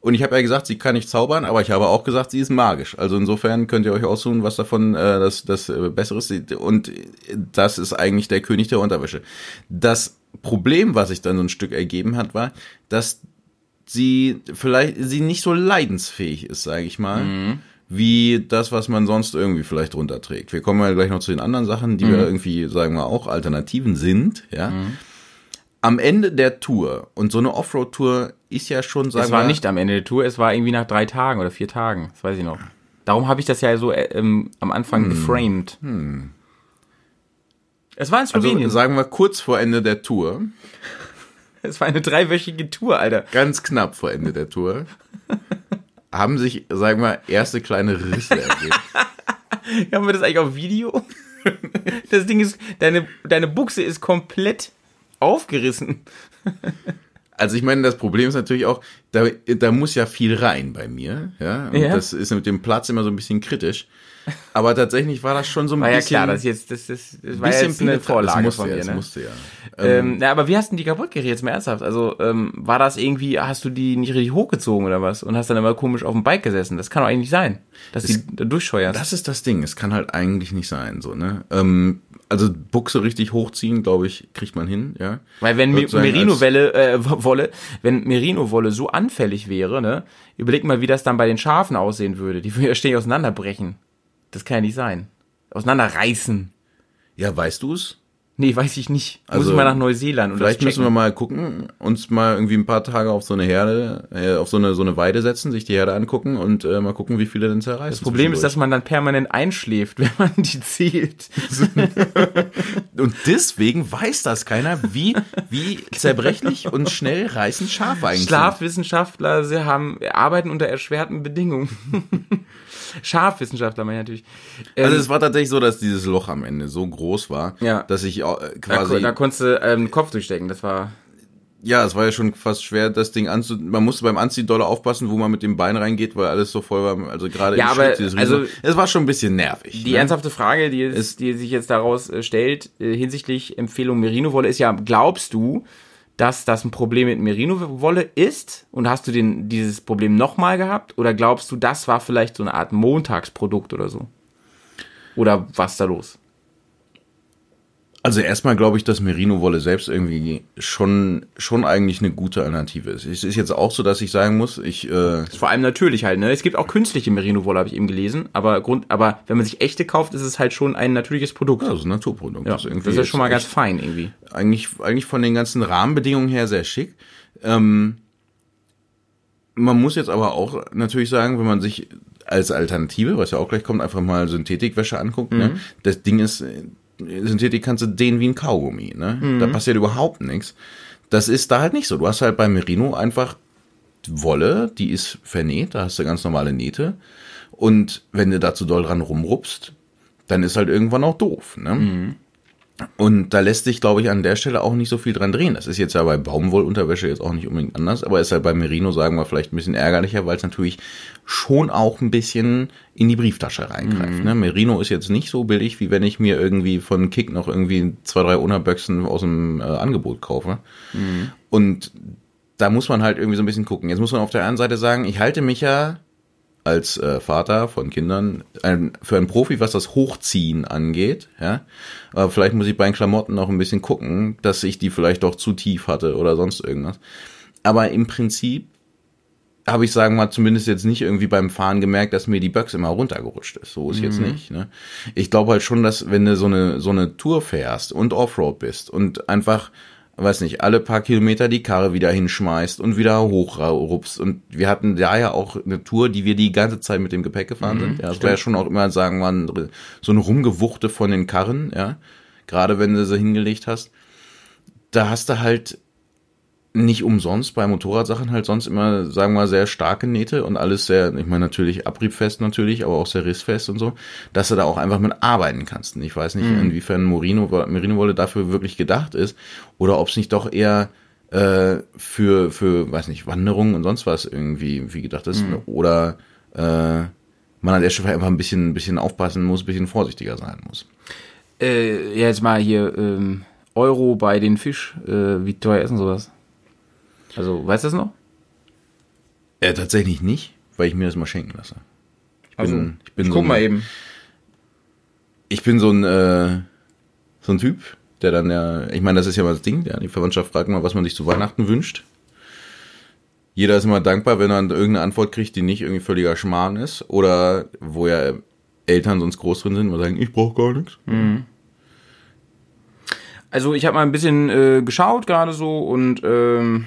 Und ich habe ja gesagt, sie kann nicht zaubern, aber ich habe auch gesagt, sie ist magisch. Also insofern könnt ihr euch aussuchen, was davon äh, das, das äh, Besseres ist. Und das ist eigentlich der König der Unterwäsche. Das Problem, was sich dann so ein Stück ergeben hat, war, dass sie vielleicht sie nicht so leidensfähig ist, sage ich mal, wie das, was man sonst irgendwie vielleicht runterträgt. Wir kommen ja gleich noch zu den anderen Sachen, die wir irgendwie, sagen wir auch, Alternativen sind, ja. Am Ende der Tour, und so eine Offroad-Tour ist ja schon, sagen Es war wir, nicht am Ende der Tour, es war irgendwie nach drei Tagen oder vier Tagen. Das weiß ich noch. Darum habe ich das ja so äh, ähm, am Anfang geframed. Es war in Slowenien. also sagen wir kurz vor Ende der Tour, es war eine dreiwöchige Tour, Alter. ganz knapp vor Ende der Tour, haben sich, sagen wir, erste kleine Risse ergeben. Haben wir das eigentlich auf Video? Das Ding ist, deine, deine Buchse ist komplett aufgerissen. Also ich meine, das Problem ist natürlich auch, da, da muss ja viel rein bei mir, ja. Und Ja. das ist mit dem Platz immer so ein bisschen kritisch. Aber tatsächlich war das schon so ein War ja bisschen. klar, das jetzt, das, das, das war ja bisschen jetzt eine. Vorlage das musste, von ja, das ne? musste ja. Ähm, na, aber wie hast du die kaputt geriet, jetzt mal ernsthaft? Also, ähm, war das irgendwie, hast du die nicht richtig hochgezogen oder was? Und hast dann immer komisch auf dem Bike gesessen? Das kann doch eigentlich nicht sein, dass die da durchscheuerst. Das ist das Ding. Es kann halt eigentlich nicht sein, so, ne? Ähm, also Buchse richtig hochziehen, glaube ich, kriegt man hin, ja. Weil wenn Me- Sozusagen als- Merino-Wolle, äh, Wolle, wenn Merino-Wolle so anfällig wäre, ne, überleg mal, wie das dann bei den Schafen aussehen würde. Die würden ja ständig auseinanderbrechen. Das kann ja nicht sein. Auseinanderreißen. Ja, weißt du es? Nee, weiß ich nicht. Muss Also, ich mal nach Neuseeland und Vielleicht müssen wir mal gucken, uns mal irgendwie ein paar Tage auf so eine Herde, äh, auf so eine, so eine Weide setzen, sich die Herde angucken und äh, mal gucken, wie viele denn zerreißen. Das Problem ist, dass man dann permanent einschläft, wenn man die zählt. Und deswegen weiß das keiner, wie, wie zerbrechlich und schnell reißen Schafe eigentlich sind. Schlafwissenschaftler sie haben, arbeiten unter erschwerten Bedingungen. Schafwissenschaftler meine ich natürlich. Ähm, Also es war tatsächlich so, dass dieses Loch am Ende so groß war, Ja. dass ich äh, da, quasi, da konntest du ähm, Kopf durchstecken. Das war. ja, es war ja schon fast schwer, das Ding anzu, man musste beim Anziehen doll aufpassen, wo man mit dem Bein reingeht, weil alles so voll war, also gerade Ja, aber, Schritt, also- es war schon ein bisschen nervig. Die ne? ernsthafte Frage, die, es, die sich jetzt daraus äh, stellt, äh, hinsichtlich Empfehlung Merino-Wolle, ist ja, glaubst du, dass das ein Problem mit Merino-Wolle ist? Und hast du den, dieses Problem nochmal gehabt? Oder glaubst du, das war vielleicht so eine Art Montagsprodukt oder so? Oder was da los? Also erstmal glaube ich, dass Merino-Wolle selbst irgendwie schon, schon eigentlich eine gute Alternative ist. Es ist jetzt auch so, dass ich sagen muss, ich, äh, Ist vor allem natürlich halt, ne? Es gibt auch künstliche Merino-Wolle, habe ich eben gelesen. Aber Grund, aber wenn man sich echte kauft, ist es halt schon ein natürliches Produkt. also ein Naturprodukt. Ja, das irgendwie das ist ja schon mal ganz fein irgendwie. eigentlich, eigentlich von den ganzen Rahmenbedingungen her sehr schick. Ähm, man muss jetzt aber auch natürlich sagen, wenn man sich als Alternative, was ja auch gleich kommt, einfach mal Synthetikwäsche anguckt, ne? das Ding ist, Synthetik kannst du dehnen wie ein Kaugummi, ne? Da passiert überhaupt nichts. Das ist da halt nicht so. Du hast halt bei Merino einfach Wolle, die ist vernäht, da hast du ganz normale Nähte. Und wenn du da zu doll dran rumrupst, dann ist halt irgendwann auch doof, ne? Und da lässt sich, glaube ich, an der Stelle auch nicht so viel dran drehen. Das ist jetzt ja bei Baumwollunterwäsche jetzt auch nicht unbedingt anders, aber ist halt bei Merino, sagen wir, vielleicht ein bisschen ärgerlicher, weil es natürlich schon auch ein bisschen in die Brieftasche reingreift. Ne? Merino ist jetzt nicht so billig, wie wenn ich mir irgendwie von Kick noch irgendwie zwei, drei Unterböchsen aus dem äh, Angebot kaufe. Und da muss man halt irgendwie so ein bisschen gucken. Jetzt muss man auf der einen Seite sagen, ich halte mich ja als äh, Vater von Kindern ein, für einen Profi, was das Hochziehen angeht. Ja, aber vielleicht muss ich bei den Klamotten noch ein bisschen gucken, dass ich die vielleicht doch zu tief hatte oder sonst irgendwas. Aber im Prinzip habe ich, sagen mal, zumindest jetzt nicht irgendwie beim Fahren gemerkt, dass mir die Box immer runtergerutscht ist. So ist jetzt nicht. Ne? Ich glaube halt schon, dass wenn du so eine so eine Tour fährst und Offroad bist und einfach weiß nicht, alle paar Kilometer die Karre wieder hinschmeißt und wieder hochrupst. Und wir hatten da ja auch eine Tour, die wir die ganze Zeit mit dem Gepäck gefahren sind. Ja, das war ja schon auch immer, sagen wir, so eine Rumgewuchte von den Karren, ja. Gerade wenn du sie hingelegt hast. Da hast du halt nicht umsonst bei Motorradsachen halt sonst immer, sagen wir mal, sehr starke Nähte und alles sehr, ich meine natürlich abriebfest natürlich, aber auch sehr rissfest und so, dass du da auch einfach mit arbeiten kannst. Und ich weiß nicht, inwiefern Merino, Merino-Wolle dafür wirklich gedacht ist oder ob es nicht doch eher äh, für, für, weiß nicht, Wanderungen und sonst was irgendwie wie gedacht ist oder äh, man an der Stelle einfach ein bisschen, ein bisschen aufpassen muss, ein bisschen vorsichtiger sein muss. Äh, ja, jetzt mal hier ähm, Euro bei den Fisch. Äh, wie teuer ist denn sowas? Also, weißt du das noch? Äh, tatsächlich nicht, weil ich mir das mal schenken lasse. Ich bin, Also, ich bin ich so guck mal ein- eben. ich bin so ein äh, so ein Typ, der dann ja, ich meine, das ist ja mal das Ding, ja, die Verwandtschaft fragt mal, was man sich zu Weihnachten wünscht. Jeder ist immer dankbar, wenn er irgendeine Antwort kriegt, die nicht irgendwie völliger Schmarrn ist oder wo ja Eltern sonst groß drin sind und sagen, ich brauche gar nichts. Also ich habe mal ein bisschen äh, geschaut gerade so und ähm,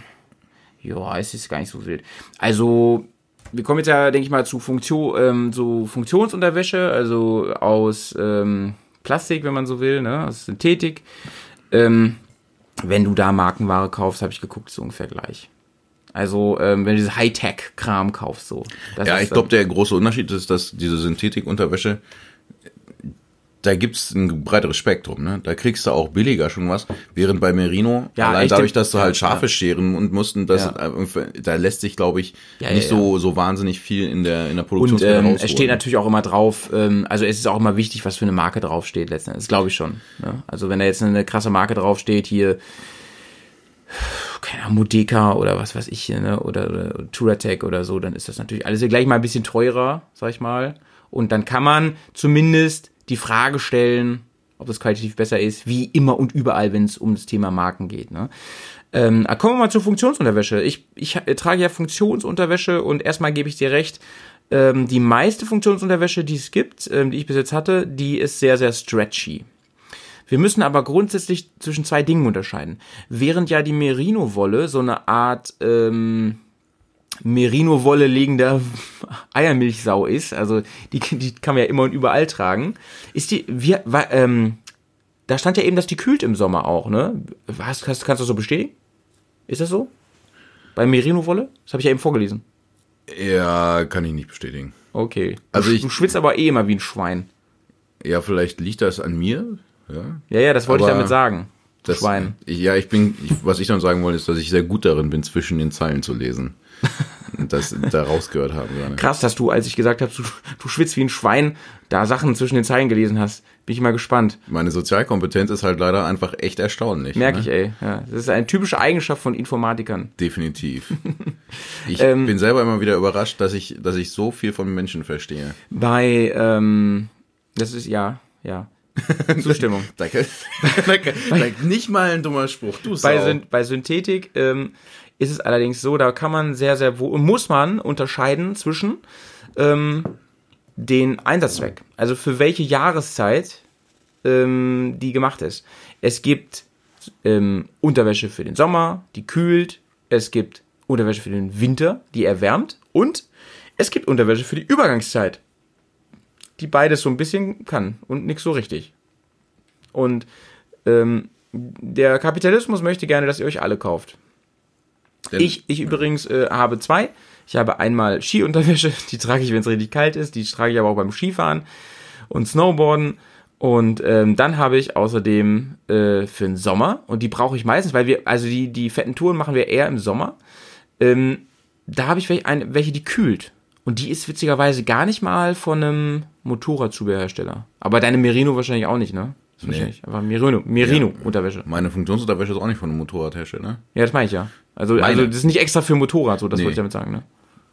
ja, es ist gar nicht so wild. Also wir kommen jetzt ja, denke ich mal, zu Funktion, ähm, so Funktionsunterwäsche, also aus ähm, Plastik, wenn man so will, ne, aus Synthetik. Ähm, wenn du da Markenware kaufst, habe ich geguckt, so ungefähr gleich. Also ähm, wenn du dieses Hightech-Kram kaufst, so. Das Ja, ist, ich glaube, der große Unterschied ist, dass diese Synthetikunterwäsche, da gibt's ein breiteres Spektrum, ne? Da kriegst du auch billiger schon was, während bei Merino, Ja, allein dadurch, dass du halt Schafe ja. scheren und mussten, das, Ja. äh, da lässt sich, glaube ich, Ja, nicht so so wahnsinnig viel in der in der Und Produktionskette ähm, es steht natürlich auch immer drauf, ähm, also es ist auch immer wichtig, was für eine Marke draufsteht letzten Endes, glaube ich schon. Ne? Also wenn da jetzt eine krasse Marke draufsteht, hier, keine Ahnung, Mudeka oder was weiß ich hier, ne? oder, oder Touratech oder so, dann ist das natürlich alles gleich mal ein bisschen teurer, sag ich mal. Und dann kann man zumindest die Frage stellen, ob das qualitativ besser ist, wie immer und überall, wenn es um das Thema Marken geht. Ne? Ähm, kommen wir mal zur Funktionsunterwäsche. Ich, ich äh, trage ja Funktionsunterwäsche und erstmal gebe ich dir recht, ähm, die meiste Funktionsunterwäsche, die es gibt, ähm, die ich bis jetzt hatte, die ist sehr, sehr stretchy. Wir müssen aber grundsätzlich zwischen zwei Dingen unterscheiden. Während ja die Merino-Wolle so eine Art ähm, Merino-Wolle legender Eiermilchsau ist, also die, die kann man ja immer und überall tragen, ist die, wir, wa, ähm, da stand ja eben, dass die kühlt im Sommer auch, ne? Hast, hast, kannst du das so bestätigen? Ist das so? Bei Merino-Wolle? Das habe ich ja eben vorgelesen. ja, kann ich nicht bestätigen. Okay. Also du, ich- du schwitzt aber eh immer wie ein Schwein. Ja, vielleicht liegt das an mir, ja. Ja, ja, das wollte ich damit sagen. Das, Schwein. Ja, ich bin, ich, was ich dann sagen wollte, ist, dass ich sehr gut darin bin, zwischen den Zeilen zu lesen. Das da rausgehört habe. gerade. Krass, dass du, als ich gesagt habe, du, du schwitzt wie ein Schwein, da Sachen zwischen den Zeilen gelesen hast. Bin ich mal gespannt. Meine Sozialkompetenz ist halt leider einfach echt erstaunlich. Merke ne? ich, ey. Ja, das ist eine typische Eigenschaft von Informatikern. Definitiv. Ich Ähm, bin selber immer wieder überrascht, dass ich, dass ich so viel von Menschen verstehe. Bei, ähm, das ist, ja, ja. Zustimmung. Danke. Danke. Nicht mal ein dummer Spruch. Du bei. Syn bei Synthetik ähm, ist es allerdings so, da kann man sehr, sehr wohl, muss man unterscheiden zwischen ähm, den Einsatzzweck. Also für welche Jahreszeit ähm, die gemacht ist. Es gibt ähm, Unterwäsche für den Sommer, die kühlt. Es gibt Unterwäsche für den Winter, die erwärmt. Und es gibt Unterwäsche für die Übergangszeit, die beides so ein bisschen kann und nix so richtig. Und ähm, der Kapitalismus möchte gerne, dass ihr euch alle kauft. Ich, ich übrigens äh, habe zwei. Ich habe einmal Skiunterwäsche, die trage ich, wenn es richtig kalt ist. Die trage ich aber auch beim Skifahren und Snowboarden. Und ähm, dann habe ich außerdem äh, für den Sommer, und die brauche ich meistens, weil wir, also die, die fetten Touren machen wir eher im Sommer. Ähm, da habe ich welche, eine, welche, die kühlt. Und die ist witzigerweise gar nicht mal von einem Motorradzubehörhersteller. Aber deine Merino wahrscheinlich auch nicht, ne? Ist Nee. wahrscheinlich einfach Merino, Merino Unterwäsche. Meine Funktionsunterwäsche ist auch nicht von einem Motorradhersteller. Ja, das meine ich ja. Also, Meine. also das ist nicht extra für Motorrad, so das Nee. wollte ich damit sagen, ne?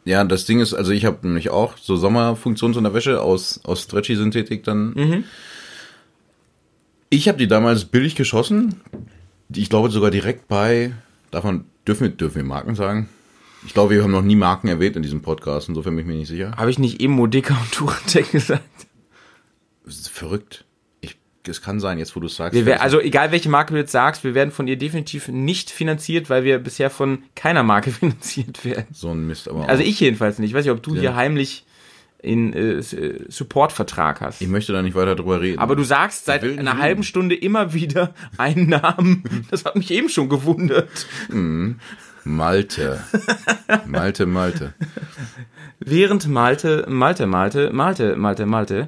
Ja, das Ding ist, also ich habe nämlich auch so Sommerfunktionsunterwäsche aus, aus Stretchy-Synthetik dann. Ich habe die damals billig geschossen. Ich glaube sogar direkt bei, davon dürfen wir, dürfen wir Marken sagen? Ich glaube, wir haben noch nie Marken erwähnt in diesem Podcast, insofern bin ich mir nicht sicher. Habe ich nicht eben Modica und Touratec gesagt? Das ist verrückt. Es kann sein, jetzt wo du es sagst. Wir wär, also egal welche Marke du jetzt sagst, wir werden von ihr definitiv nicht finanziert, weil wir bisher von keiner Marke finanziert werden. so ein Mist, aber Also auch. ich jedenfalls nicht. Ich weiß nicht, ob du Ja. hier heimlich in äh, äh, Supportvertrag hast. ich möchte da nicht weiter drüber reden. Aber du sagst seit einer lügen. halben Stunde immer wieder einen Namen. Das hat mich eben schon gewundert. Malte. Malte, Malte. Während Malte, Malte, Malte, Malte, Malte, Malte.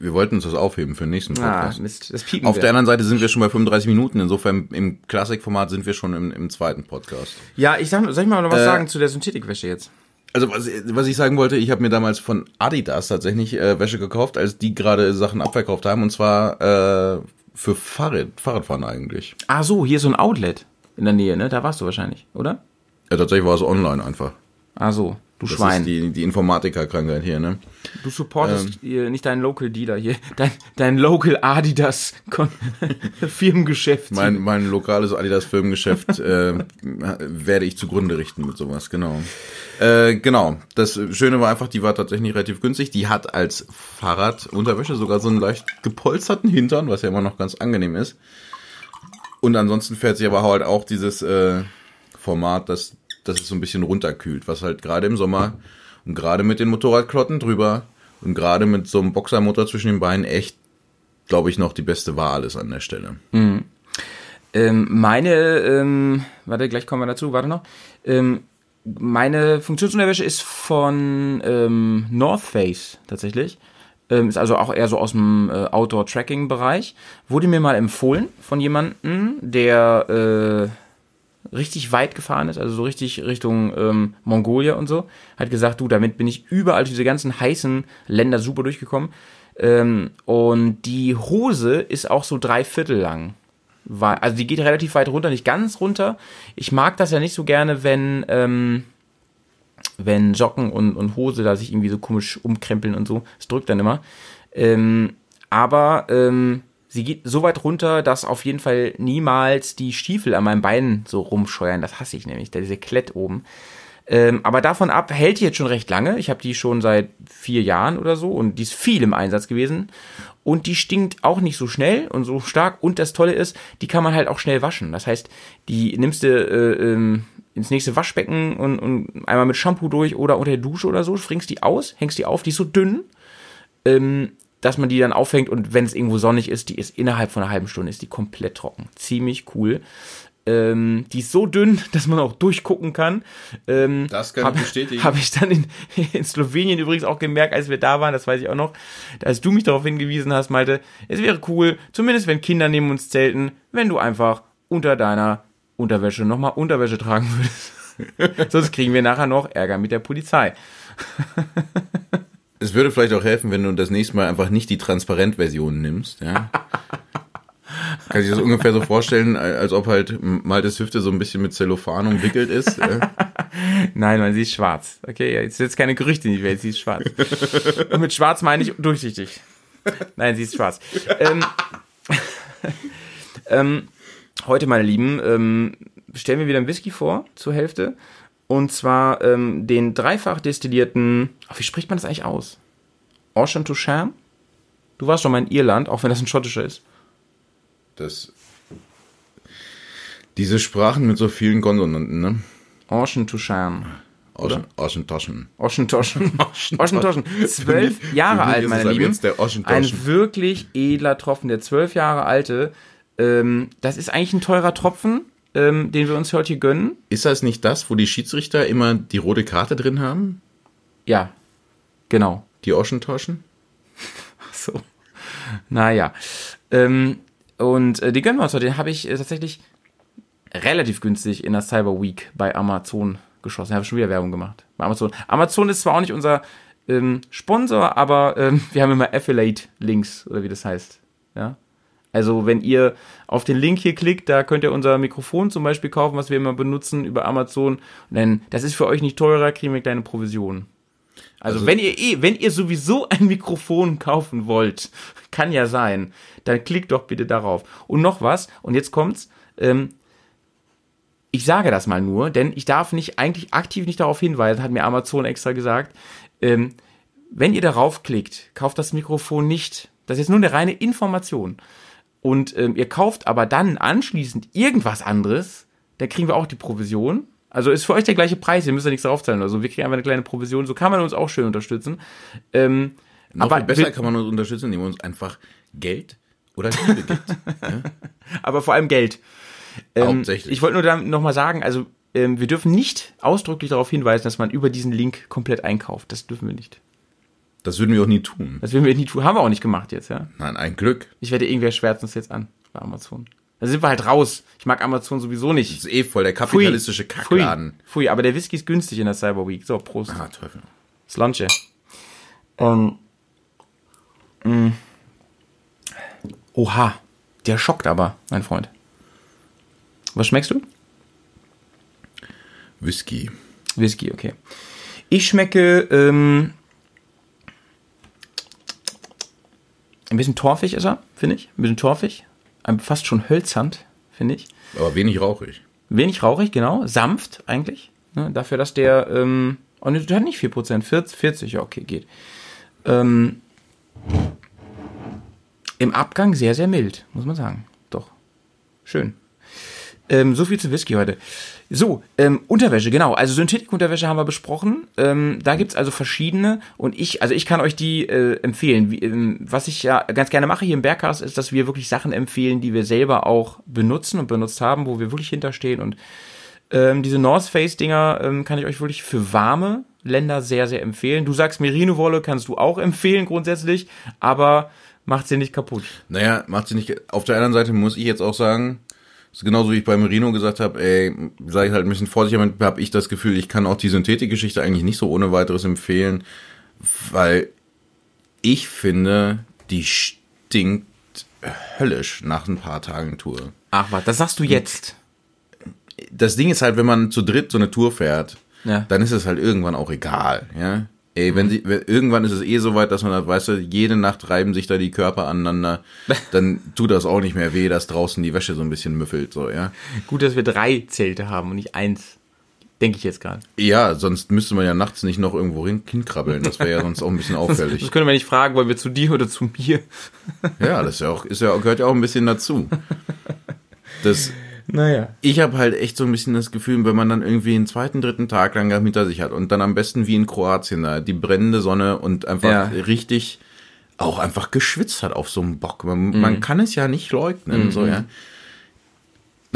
Wir wollten uns das aufheben für den nächsten Ah, Podcast. Mist, das piepen Auf wir. der anderen Seite sind wir schon bei 35 Minuten, insofern im Klassikformat sind wir schon im, im zweiten Podcast. Ja, ich sag, soll ich mal noch was Äh, sagen zu der Synthetikwäsche jetzt? Also was, was ich sagen wollte, ich habe mir damals von Adidas tatsächlich äh, Wäsche gekauft, als die gerade Sachen abverkauft haben, und zwar äh, für Fahrrad, Fahrradfahren eigentlich. Ah so, hier ist so ein Outlet in der Nähe, ne? Da warst du wahrscheinlich, oder? Ja, tatsächlich war es online einfach. Ah so, du Das Schwein. ist die, die Informatikerkrankheit hier, ne? Du supportest hier nicht deinen Local Dealer hier, dein, dein Local Adidas Firmengeschäft. Mein, mein lokales Adidas-Firmengeschäft äh, werde ich zugrunde richten mit sowas, genau. Äh, genau. Das Schöne war einfach, die war tatsächlich relativ günstig. Die hat als Fahrradunterwäsche sogar so einen leicht gepolsterten Hintern, was ja immer noch ganz angenehm ist. Und ansonsten fährt sie aber halt auch dieses äh, Format, dass, dass es so ein bisschen runterkühlt, was halt gerade im Sommer und gerade mit den Motorradklotten drüber und gerade mit so einem Boxermotor zwischen den Beinen echt, glaube ich, noch die beste Wahl ist an der Stelle. Ähm, meine, ähm, warte, gleich kommen wir dazu, warte noch. Ähm, meine Funktionsunterwäsche ist von ähm, North Face tatsächlich. Ähm, ist also auch eher so aus dem äh, Outdoor-Tracking-Bereich. Wurde mir mal empfohlen von jemandem, der äh, richtig weit gefahren ist, also so richtig Richtung ähm, Mongolia und so. Hat gesagt, du, damit bin ich überall durch diese ganzen heißen Länder super durchgekommen. Ähm, und die Hose ist auch so drei Viertel lang also die geht relativ weit runter, nicht ganz runter. Ich mag das ja nicht so gerne, wenn, ähm, wenn Socken und, und Hose da sich irgendwie so komisch umkrempeln und so. Es drückt dann immer. Ähm, aber ähm, sie geht so weit runter, dass auf jeden Fall niemals die Stiefel an meinem Bein so rumscheuern. Das hasse ich nämlich, diese Klett oben. Ähm, aber davon ab hält die jetzt schon recht lange. Ich habe die schon seit vier Jahren oder so und die ist viel im Einsatz gewesen. Und die stinkt auch nicht so schnell und so stark. Und das Tolle ist, die kann man halt auch schnell waschen. Das heißt, die nimmst du äh, ähm, ins nächste Waschbecken und, und einmal mit Shampoo durch oder unter der Dusche oder so, springst die aus, hängst die auf, die ist so dünn, ähm, dass man die dann aufhängt und wenn es irgendwo sonnig ist, die ist innerhalb von einer halben Stunde ist die komplett trocken. Ziemlich cool. Ähm, die ist so dünn, dass man auch durchgucken kann. Ähm, Das kann hab, ich bestätigen. Habe ich dann in, in Slowenien übrigens auch gemerkt, als wir da waren, das weiß ich auch noch, als du mich darauf hingewiesen hast, Malte, es wäre cool, zumindest wenn Kinder neben uns zelten, wenn du einfach unter deiner Unterwäsche nochmal Unterwäsche tragen würdest. Sonst kriegen wir nachher noch Ärger mit der Polizei. Es würde vielleicht auch helfen, wenn du das nächste Mal einfach nicht die Transparent-Version nimmst, ja. Kann ich das ungefähr so vorstellen, als ob halt Maltes Hüfte so ein bisschen mit Zellophan umwickelt ist. Nein, man, sie ist schwarz. Okay, jetzt jetzt keine Gerüchte in die Welt, sie ist schwarz. Und mit schwarz meine ich durchsichtig. Nein, sie ist schwarz. Ähm, ähm, heute, meine Lieben, ähm, stellen wir wieder einen Whisky vor, zur Hälfte. Und zwar ähm, den dreifach destillierten, ach, wie spricht man das eigentlich aus? Ocean to Sham? Du warst schon mal in Irland, auch wenn das ein schottischer ist. Das, diese Sprachen mit so vielen Konsonanten, ne? Ocean to Sham. Oschen, Oschentaschen. Oschentoschen. Oschentoschen. Zwölf Jahre alt, meine Lieben. jetzt der Oschentoschen. Ein wirklich edler Tropfen, der zwölf Jahre alte. Ähm, das ist eigentlich ein teurer Tropfen, ähm, den wir uns heute hier gönnen. Ist das nicht das, wo die Schiedsrichter immer die rote Karte drin haben? Ja, genau. Die Oschentaschen? Ach so. Naja. Ähm, und äh, die gönnen wir uns heute. Den habe ich äh, tatsächlich relativ günstig in der Cyber Week bei Amazon geschossen. Ich habe schon wieder Werbung gemacht. Bei Amazon. Amazon ist zwar auch nicht unser ähm, Sponsor, aber ähm, wir haben immer Affiliate-Links oder wie das heißt. Ja. Also wenn ihr auf den Link hier klickt, da könnt ihr unser Mikrofon zum Beispiel kaufen, was wir immer benutzen über Amazon. Denn das ist für euch nicht teurer, kriegen wir kleine Provisionen. Also, Also- wenn ihr eh, wenn ihr sowieso ein Mikrofon kaufen wollt, kann ja sein, dann klickt doch bitte darauf. Und noch was, und jetzt kommt's, ähm, ich sage das mal nur, denn ich darf nicht eigentlich aktiv nicht darauf hinweisen, hat mir Amazon extra gesagt. Ähm, wenn ihr darauf klickt, kauft das Mikrofon nicht. Das ist jetzt nur eine reine Information. Und ähm, ihr kauft aber dann anschließend irgendwas anderes, da kriegen wir auch die Provision. Also ist für euch der gleiche Preis, ihr müsst ja nichts draufzahlen oder so. Wir kriegen einfach eine kleine Provision, so kann man uns auch schön unterstützen. Ähm, Noch aber besser kann man uns unterstützen, indem man uns einfach Geld oder Liebe gibt. aber vor allem Geld. Ähm, Hauptsächlich. Ich wollte nur dann nochmal sagen, also ähm, wir dürfen nicht ausdrücklich darauf hinweisen, dass man über diesen Link komplett einkauft. Das dürfen wir nicht. Das würden wir auch nie tun. Das werden wir nie tun. Haben wir auch nicht gemacht jetzt, ja. Nein, ein Glück. Ich werde irgendwer schwärzt uns jetzt an bei Amazon. Da sind wir halt raus. Ich mag Amazon sowieso Das nicht. ist eh voll der kapitalistische Pfui. Kackladen. Pfui, aber der Whisky ist günstig in der Cyber Week. So, Prost. Ah, Teufel. Slanche. Ähm, mh. Oha, der schockt aber, mein Freund. Was schmeckst du? Whisky. Whisky, okay. Ich schmecke ähm, ein bisschen torfig ist er, finde ich. Ein bisschen torfig. Fast schon hölzern, finde ich. Aber wenig rauchig. Wenig rauchig, genau. Sanft eigentlich. Ne, dafür, dass der, ähm, oh, ne, der hat nicht 4%, 40, 40, ja, okay, geht. Ähm, Im Abgang sehr, sehr mild, muss man sagen. Doch. Schön. Ähm, so viel zu Whisky heute. So, ähm, Unterwäsche, genau. Also Synthetikunterwäsche haben wir besprochen. Ähm, da gibt's also verschiedene und ich, also ich kann euch die äh, empfehlen. Wie, ähm, was ich ja ganz gerne mache hier im Bergcast, ist, dass wir wirklich Sachen empfehlen, die wir selber auch benutzen und benutzt haben, wo wir wirklich hinterstehen. Und ähm, diese North Face Dinger ähm, kann ich euch wirklich für warme Länder sehr, sehr empfehlen. Du sagst Merino-Wolle kannst du auch empfehlen grundsätzlich, aber macht sie nicht kaputt. Naja, macht sie nicht. Auf der anderen Seite muss ich jetzt auch sagen, genauso wie ich bei Merino gesagt habe, ey, ich halt ein bisschen vorsichtig, damit habe ich das Gefühl, ich kann auch die Synthetikgeschichte eigentlich nicht so ohne weiteres empfehlen, weil ich finde, die stinkt höllisch nach ein paar Tagen Tour. Ach was, das sagst du jetzt. Das Ding ist halt, wenn man zu dritt so eine Tour fährt, Ja. dann ist es halt irgendwann auch egal, ja. Ey, wenn sie, wenn, irgendwann ist es eh so weit, dass man halt, weißt du, jede Nacht reiben sich da die Körper aneinander, dann tut das auch nicht mehr weh, dass draußen die Wäsche so ein bisschen müffelt, so, ja. Gut, dass wir drei Zelte haben und nicht eins. Denke ich jetzt gerade. Ja, sonst müsste man ja nachts nicht noch irgendwo hin, hinkrabbeln, das wäre ja sonst auch ein bisschen auffällig. Das können wir nicht fragen, wollen wir zu dir oder zu mir? Ja, das ist ja auch, ist ja, gehört ja auch ein bisschen dazu. Das, Naja. ich habe halt echt so ein bisschen das Gefühl, wenn man dann irgendwie einen zweiten, dritten Tag lang hinter sich hat und dann am besten wie in Kroatien da, die brennende Sonne und einfach Ja. richtig auch einfach geschwitzt hat auf so einem Bock. Man, man kann es ja nicht leugnen, so, ja.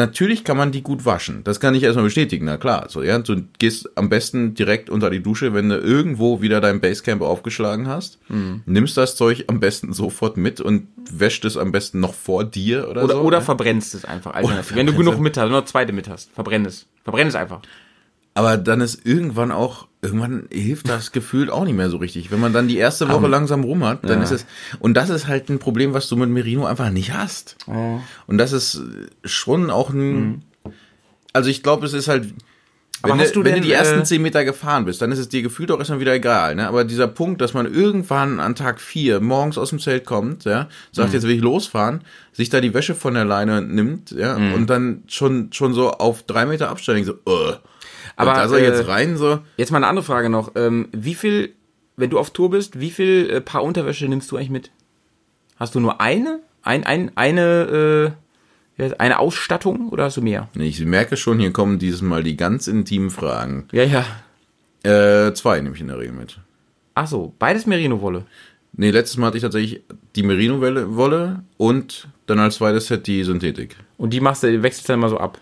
Natürlich kann man die gut waschen. Das kann ich erstmal bestätigen, na klar. So, ja, du gehst am besten direkt unter die Dusche, wenn du irgendwo wieder dein Basecamp aufgeschlagen hast. Nimmst das Zeug am besten sofort mit und wäscht es am besten noch vor dir oder, Oder, so. oder ja? verbrennst es einfach. alternativ. Wenn du genug mit hast, noch zweite mit hast. Verbrenn es. Verbrenn es einfach. Aber dann ist irgendwann auch, irgendwann hilft das gefühlt auch nicht mehr so richtig. Wenn man dann die erste Woche langsam rum hat, dann ja. ist es, und das ist halt ein Problem, was du mit Merino einfach nicht hast. Und das ist schon auch ein, also ich glaube, es ist halt, Mhm. Aber wenn, hast du, du wenn denn, du die ersten äh, zehn Meter gefahren bist, dann ist es dir gefühlt auch erstmal wieder egal. Ne? Aber dieser Punkt, dass man irgendwann an Tag vier morgens aus dem Zelt kommt, ja, sagt, Mhm. jetzt will ich losfahren, sich da die Wäsche von der Leine nimmt, ja, Mhm. und dann schon, schon so auf drei Meter Abstand denkt so, uh, Aber, da soll äh, jetzt rein, so. Jetzt mal eine andere Frage noch. Ähm, wie viel, wenn du auf Tour bist, wie viel äh, Paar Unterwäsche nimmst du eigentlich mit? Hast du nur eine? Ein, ein, eine, äh, eine Ausstattung oder hast du mehr? Ich merke schon, hier kommen dieses Mal die ganz intimen Fragen. Ja, ja. Äh, zwei nehme ich in der Regel mit. Ach so, beides Merino-Wolle. Nee, letztes Mal hatte ich tatsächlich die Merino-Wolle und dann als zweites Set die Synthetik. Und die machst du, wechselst dann mal so ab.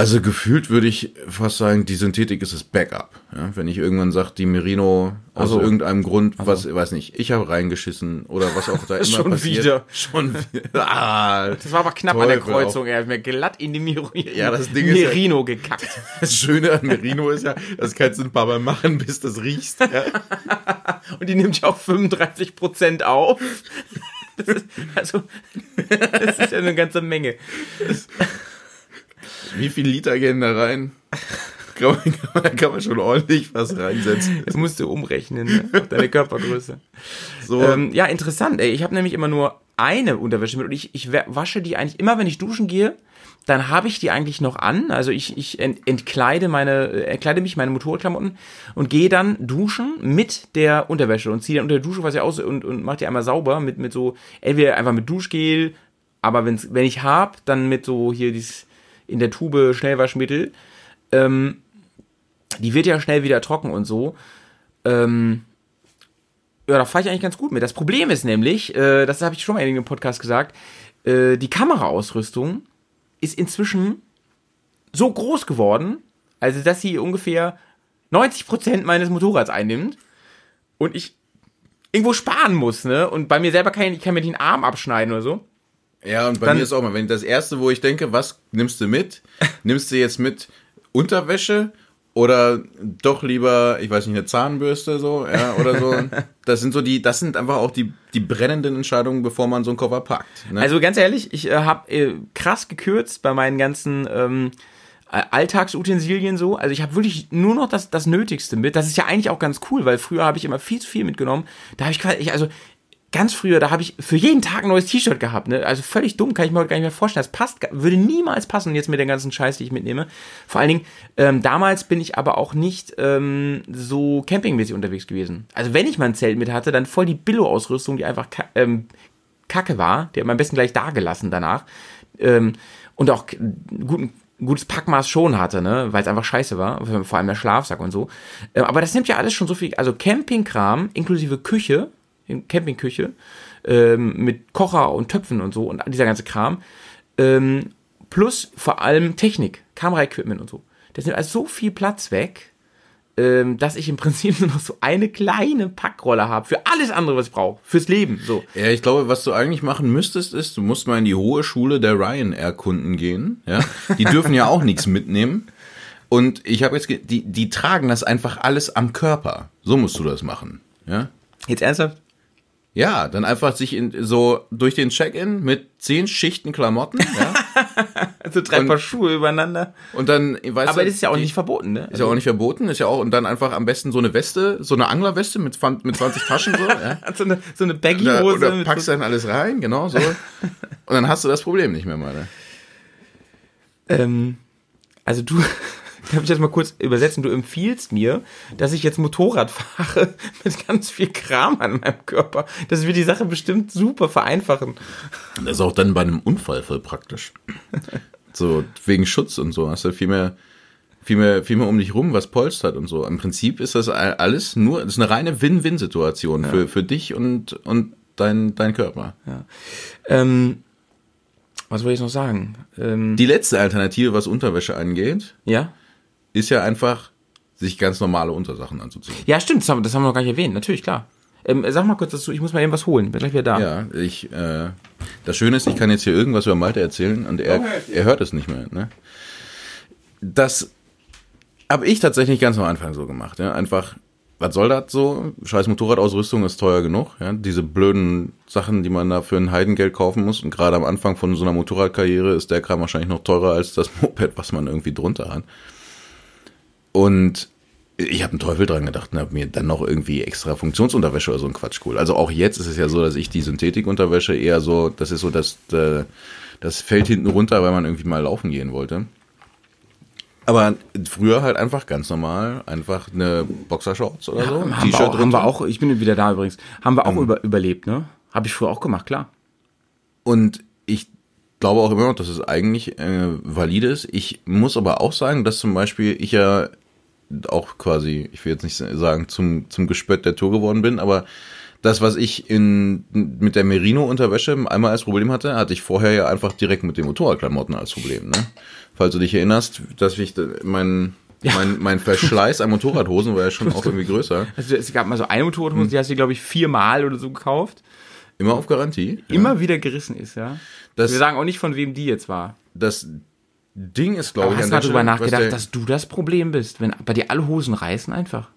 Also gefühlt würde ich fast sagen, die Synthetik ist das Backup. Ja, wenn ich irgendwann sage, die Merino aus so. irgendeinem Grund, was weiß nicht, ich habe reingeschissen oder was auch da immer Schon passiert. wieder. Schon wieder. Ah, Das war aber knapp an der Kreuzung. Er hat mir glatt in die Miro Ja, das Ding ist ja- Merino gekackt. Das Schöne an Merino ist ja, das kannst du ein paar Mal machen, bis das riechst. Ja. Und die nimmt ja auch 35% auf. Das ist, also, das ist ja eine ganze Menge. Wie viel Liter gehen da rein? Kann man, kann man, da kann man schon ordentlich was reinsetzen. Das musst du umrechnen, ne? auf deine Körpergröße. So, Ähm, ja, interessant. Ey. Ich habe nämlich immer nur eine Unterwäsche mit und ich, ich wa- wasche die eigentlich immer, wenn ich duschen gehe. Dann habe ich die eigentlich noch an. Also ich, ich ent, entkleide meine, äh, entkleide mich meine Motorradklamotten und gehe dann duschen mit der Unterwäsche und ziehe dann unter der Dusche was ja aus und, und mache die einmal sauber mit, mit so, entweder einfach mit Duschgel, aber wenn's, wenn ich hab, dann mit so hier dieses in der Tube Schnellwaschmittel. Ähm, die wird ja schnell wieder trocken und so. Ähm, ja, da fahre ich eigentlich ganz gut mit. Das Problem ist nämlich, äh, das habe ich schon mal in einem Podcast gesagt, äh, die Kameraausrüstung ist inzwischen so groß geworden, also dass sie ungefähr 90% meines Motorrads einnimmt und ich irgendwo sparen muss, ne? Und bei mir selber kann ich, ich kann mir den Arm abschneiden oder so. Ja, und bei dann- mir ist auch mal, wenn das erste, wo ich denke, was nimmst du mit? Nimmst du jetzt mit Unterwäsche oder doch lieber, ich weiß nicht, eine Zahnbürste so, ja, oder so. Das sind so die, das sind einfach auch die, die brennenden Entscheidungen, bevor man so einen Koffer packt. Ne? Also ganz ehrlich, ich äh, habe äh, krass gekürzt bei meinen ganzen ähm, äh, Alltagsutensilien so. Also ich habe wirklich nur noch das, das Nötigste mit. Das ist ja eigentlich auch ganz cool, weil früher habe ich immer viel zu viel mitgenommen. Da habe ich quasi, ich, also ganz früher, da habe ich für jeden Tag ein neues T-Shirt gehabt. Ne? Also völlig dumm, kann ich mir heute gar nicht mehr vorstellen. Das passt, würde niemals passen jetzt mit der ganzen Scheiß, die ich mitnehme. Vor allen Dingen, ähm, damals bin ich aber auch nicht ähm, so campingmäßig unterwegs gewesen. Also wenn ich mal ein Zelt mit hatte, dann voll die Billo-Ausrüstung, die einfach ka- ähm, Kacke war, die hat man am besten gleich da gelassen danach. Ähm, und auch guten, gutes Packmaß schon hatte, ne, weil es einfach scheiße war, vor allem der Schlafsack und so. Ähm, aber das nimmt ja alles schon so viel, also Campingkram inklusive Küche, Campingküche, ähm, mit Kocher und Töpfen und so und dieser ganze Kram, ähm, plus vor allem Technik, Kameraequipment und so. Das nimmt also so viel Platz weg, ähm, dass ich im Prinzip nur noch so eine kleine Packrolle habe für alles andere, was ich brauche, fürs Leben, so. Ja, ich glaube, was du eigentlich machen müsstest, ist, du musst mal in die hohe Schule der Ryanair-Kunden gehen. Ja, die dürfen ja auch nichts mitnehmen. Und ich habe jetzt, die, die tragen das einfach alles am Körper. So musst du das machen. Ja, Jetzt ernsthaft? Ja, dann einfach sich in, so durch den Check-in mit zehn Schichten Klamotten. Ja, Also drei Und- Paar Schuhe übereinander. und dann, weißt Aber du, das ist ja auch die- nicht verboten, ne? Ist ja auch nicht verboten, ist ja auch, und dann einfach am besten so eine Weste, so eine Anglerweste mit, mit 20 Taschen so, ja. so eine, so eine Baggy-Hose. oder mit packst so, dann alles rein, genau so. Und dann hast du das Problem nicht mehr, meine. ähm, also du, darf ich das mal kurz übersetzen? Du empfiehlst mir, dass ich jetzt Motorrad fahre mit ganz viel Kram an meinem Körper. Das wird die Sache bestimmt super vereinfachen. Das ist auch dann bei einem Unfall voll praktisch. So, wegen Schutz und so. Hast du viel mehr, viel mehr, viel mehr um dich rum, was polstert und so. Im Prinzip ist das alles nur, das ist eine reine Win-Win-Situation für, für dich und, und dein, dein Körper. Ähm, was wollte ich noch sagen? Ähm, Die letzte Alternative, was Unterwäsche angeht, ja? Ist ja einfach, sich ganz normale Untersachen anzuziehen. Ja, stimmt, das haben, das haben wir noch gar nicht erwähnt. Natürlich, klar. Ähm, sag mal kurz dazu, ich muss mal eben was holen. Bin gleich wieder da. Ja, ich, äh, das Schöne ist, ich kann jetzt hier irgendwas über Malte erzählen und er, er hört es nicht mehr. Ne? Das habe ich tatsächlich ganz am Anfang so gemacht. Ja? Einfach, was soll das so? Scheiß Motorradausrüstung ist teuer genug. Ja? Diese blöden Sachen, die man da für ein Heidengeld kaufen muss. Und gerade am Anfang von so einer Motorradkarriere ist der Kram wahrscheinlich noch teurer als das Moped, was man irgendwie drunter hat. Und ich habe einen Teufel dran gedacht und habe mir dann noch irgendwie extra Funktionsunterwäsche oder so ein Quatsch cool. Also auch jetzt ist es ja so, dass ich die Synthetikunterwäsche eher so, das ist so das, äh, das fällt hinten runter, weil man irgendwie mal laufen gehen wollte. Aber früher halt einfach ganz normal, einfach eine Boxershorts oder so, ein haben, wir T-Shirt auch, haben wir auch, ich bin wieder da übrigens, haben wir auch Ähm. über, überlebt, ne? Habe ich früher auch gemacht, klar. Und ich glaube auch immer noch, dass es eigentlich äh, valide ist. Ich muss aber auch sagen, dass zum Beispiel ich ja auch quasi, ich will jetzt nicht sagen, zum, zum Gespött der Tour geworden bin, aber Das, was ich in, mit der Merino-Unterwäsche einmal als Problem hatte, hatte ich vorher ja einfach direkt mit den Motorradklamotten als Problem. Ne? Falls du dich erinnerst, dass ich da- mein, mein, mein Verschleiß an Motorradhosen war ja schon auch irgendwie größer. Also es gab mal so eine Motorradhose, die hast du, glaube ich, viermal oder so gekauft. Immer auf Garantie. Ja. Immer wieder gerissen ist, ja. Das- Wir sagen auch nicht, von wem die jetzt war. Das Ding ist, glaube ich, hast du mal drüber nachgedacht, der- dass du das Problem bist, wenn bei dir alle Hosen reißen einfach?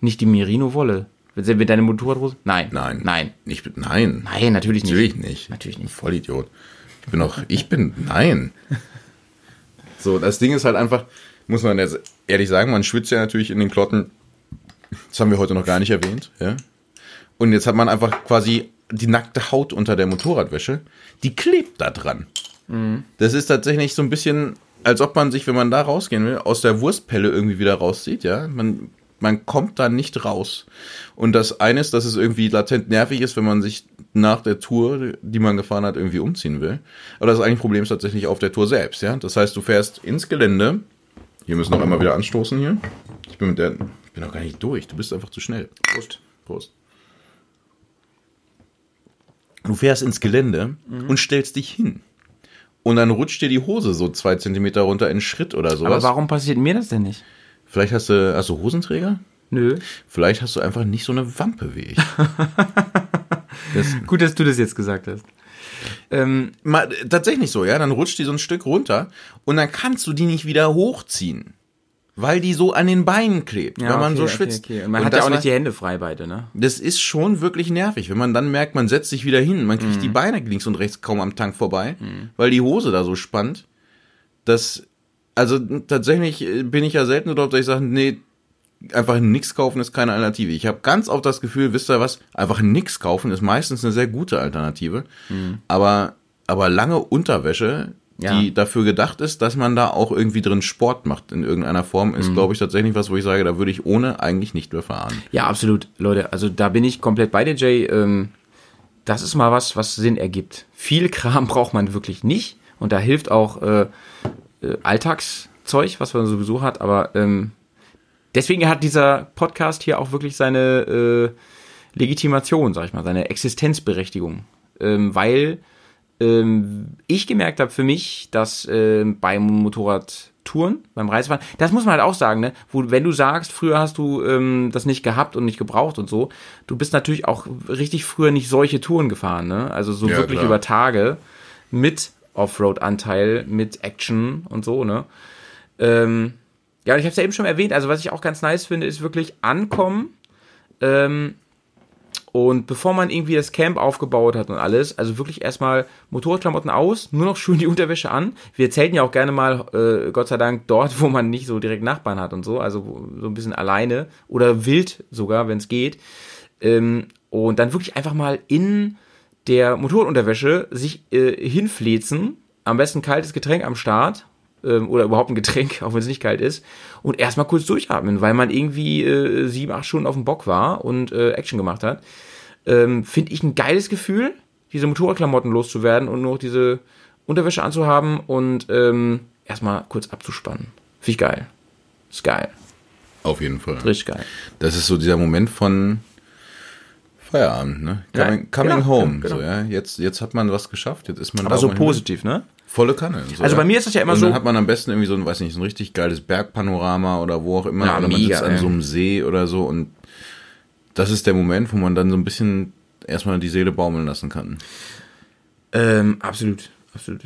Nicht die Merino-Wolle. Wenn deine Motorradhose? Nein. Nein. Nein. Ich bin, nein. Nein, natürlich nicht. Natürlich nicht. Natürlich nicht. Vollidiot. Ich bin auch, ich bin, nein. So, das Ding ist halt einfach, muss man jetzt ehrlich sagen, man schwitzt ja natürlich in den Klotten. Das haben wir heute noch gar nicht erwähnt, ja. Und jetzt hat man einfach quasi die nackte Haut unter der Motorradwäsche, die klebt da dran. Das ist tatsächlich so ein bisschen, als ob man sich, wenn man da rausgehen will, aus der Wurstpelle irgendwie wieder rauszieht, ja. Man, man kommt da nicht raus. Und das eine ist, dass es irgendwie latent nervig ist, wenn man sich nach der Tour, die man gefahren hat, irgendwie umziehen will. Aber das eigentliche Problem ist tatsächlich auf der Tour selbst, ja. Das heißt, du fährst ins Gelände. Hier müssen wir noch einmal wieder anstoßen hier. Ich bin mit der, ich bin noch gar nicht durch. Du bist einfach zu schnell. Prost. Prost. Du fährst ins Gelände und stellst dich hin. Und dann rutscht dir die Hose so zwei Zentimeter runter in einen Schritt oder sowas. Aber warum passiert mir das denn nicht? Vielleicht hast du, hast du Hosenträger? Nö. Vielleicht hast du einfach nicht so eine Wampe wie ich. das, Gut, dass du das jetzt gesagt hast. Ähm, mal, tatsächlich so, ja. Dann rutscht die so ein Stück runter und dann kannst du die nicht wieder hochziehen. Weil die so an den Beinen klebt, ja, wenn man okay, so okay, schwitzt. Okay. Und man Und hat ja auch nicht die Hände frei beide, ne? Das ist schon wirklich nervig, wenn man dann merkt, man setzt sich wieder hin, man Mhm. kriegt die Beine links und rechts kaum am Tank vorbei, weil die Hose da so spannt. Das, also tatsächlich äh, bin ich ja selten so drauf, dass ich sage, nee, einfach nix kaufen ist keine Alternative. Ich habe ganz oft das Gefühl, wisst ihr was, einfach nix kaufen ist meistens eine sehr gute Alternative. Aber, aber lange Unterwäsche, Ja. die dafür gedacht ist, dass man da auch irgendwie drin Sport macht in irgendeiner Form, ist, glaube ich, tatsächlich was, wo ich sage, da würde ich ohne eigentlich nicht mehr fahren. Ja, absolut, Leute. Also da bin ich komplett bei dir, Jay. Ähm, das ist mal was, was Sinn ergibt. Viel Kram braucht man wirklich nicht. Und da hilft auch äh, äh, Alltagszeug, was man sowieso hat. Aber ähm, deswegen hat dieser Podcast hier auch wirklich seine äh, Legitimation, sag ich mal, seine Existenzberechtigung. Ähm, weil ähm, ich gemerkt habe für mich, dass ähm, beim Motorradtouren, beim Reisefahren, das muss man halt auch sagen, ne? Wo, wenn du sagst, früher hast du ähm, das nicht gehabt und nicht gebraucht und so, du bist natürlich auch richtig früher nicht solche Touren gefahren, ne? Also so Ja, wirklich klar. über Tage mit Offroad-Anteil, mit Action und so, ne? Ähm, ja, und ich habe es ja eben schon erwähnt, also was ich auch ganz nice finde, ist wirklich ankommen, ähm, und bevor man irgendwie das Camp aufgebaut hat und alles, also wirklich erstmal Motorradklamotten aus, nur noch schön die Unterwäsche an. Wir zelten ja auch gerne mal, äh, Gott sei Dank, dort, wo man nicht so direkt Nachbarn hat und so, also so ein bisschen alleine oder wild sogar, wenn es geht. Ähm, und dann wirklich einfach mal in der Motorradunterwäsche sich äh, hinflezen, am besten kaltes Getränk am Start ähm, oder überhaupt ein Getränk, auch wenn es nicht kalt ist, und erstmal kurz durchatmen, weil man irgendwie äh, sieben, acht Stunden auf dem Bock war und äh, Action gemacht hat. Ähm, Finde ich ein geiles Gefühl, diese Motorradklamotten loszuwerden und nur noch diese Unterwäsche anzuhaben und ähm, erstmal kurz abzuspannen. Finde ich geil. Ist geil. Auf jeden Fall. Richtig geil. Das ist so dieser Moment von Feierabend, ne? Ja, Coming, coming genau, home. genau. So, ja? jetzt, jetzt hat man was geschafft, jetzt ist man Aber da, so hin positiv, ne? Volle Kanne. So, Also bei mir ist das ja immer Und so- dann hat man am besten irgendwie so ein, weiß nicht, so ein richtig geiles Bergpanorama oder wo auch immer. Ja, oder man mega, sitzt an ey. so einem See oder so und das ist der Moment, wo man dann so ein bisschen erstmal die Seele baumeln lassen kann. Ähm, absolut, absolut.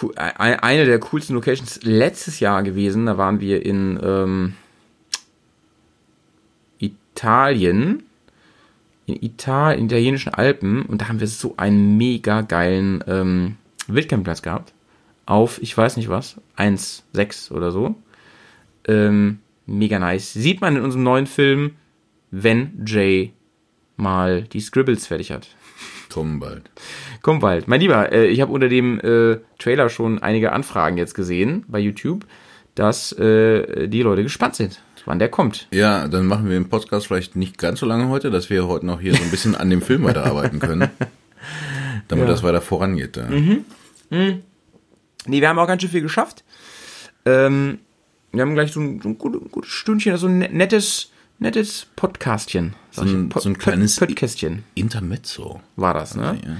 Cool. Ein- Eine der coolsten Locations letztes Jahr gewesen, da waren wir in ähm, Italien, in Italien, italienischen Alpen und da haben wir so einen mega geilen ähm, Wildcampingplatz gehabt. Auf, ich weiß nicht was, 1,6 oder so. Ähm, mega nice. Sieht man in unserem neuen Film, wenn Jay mal die Scribbles fertig hat. Kommen bald. Kommt bald. Mein Lieber, äh, ich habe unter dem äh, Trailer schon einige Anfragen jetzt gesehen bei YouTube, dass äh, die Leute gespannt sind, wann der kommt. Ja, dann machen wir den Podcast vielleicht nicht ganz so lange heute, dass wir heute noch hier so ein bisschen an dem Film weiterarbeiten können. Damit Ja. das weiter vorangeht. Da. Nee, wir haben auch ganz schön viel geschafft. Ähm, wir haben gleich so ein, so ein gutes, Stündchen, also ein ne- nettes nettes Podcastchen. So ein, so ein kleines Podcastchen Intermezzo. war das, ne? Ja.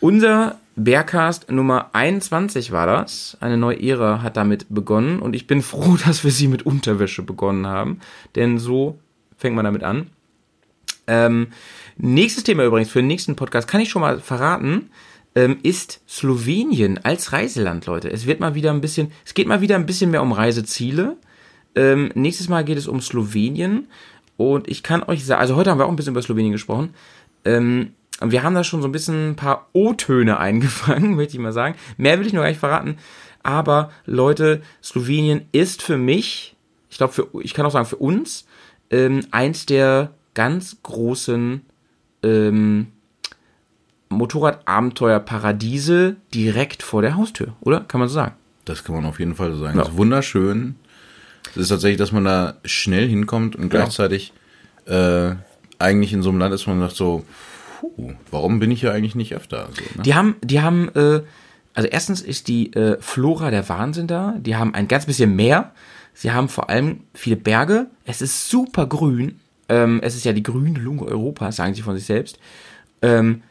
Unser Bearcast Nummer 21 war das. Eine neue Ära hat damit begonnen und ich bin froh, dass wir sie mit Unterwäsche begonnen haben, denn so fängt man damit an. Ähm, nächstes Thema übrigens für den nächsten Podcast kann ich schon mal verraten, ähm, ist Slowenien als Reiseland, Leute. Es wird mal wieder ein bisschen, es geht mal wieder ein bisschen mehr um Reiseziele. Ähm, nächstes Mal geht es um Slowenien und ich kann euch sagen, also heute haben wir auch ein bisschen über Slowenien gesprochen. Ähm, wir haben da schon so ein bisschen ein paar O-Töne eingefangen, möchte ich mal sagen. Mehr will ich noch gar nicht verraten. Aber Leute, Slowenien ist für mich, ich glaube, ich kann auch sagen, für uns, ähm, eins der ganz großen ähm, Motorradabenteuer-Paradiese direkt vor der Haustür, oder? Kann man so sagen. Das kann man auf jeden Fall so sagen. Ja. Das ist wunderschön. Es ist tatsächlich, dass man da schnell hinkommt und gleichzeitig äh, eigentlich in so einem Land ist, wo man sagt so, puh, warum bin ich hier eigentlich nicht öfter? So, ne? Die haben, die haben, äh, also erstens ist die äh, Flora der Wahnsinn da. Die haben ein ganz bisschen Meer. Sie haben vor allem viele Berge. Es ist super grün. Ähm, es ist ja die grüne Lunge Europas, sagen sie von sich selbst. Ähm,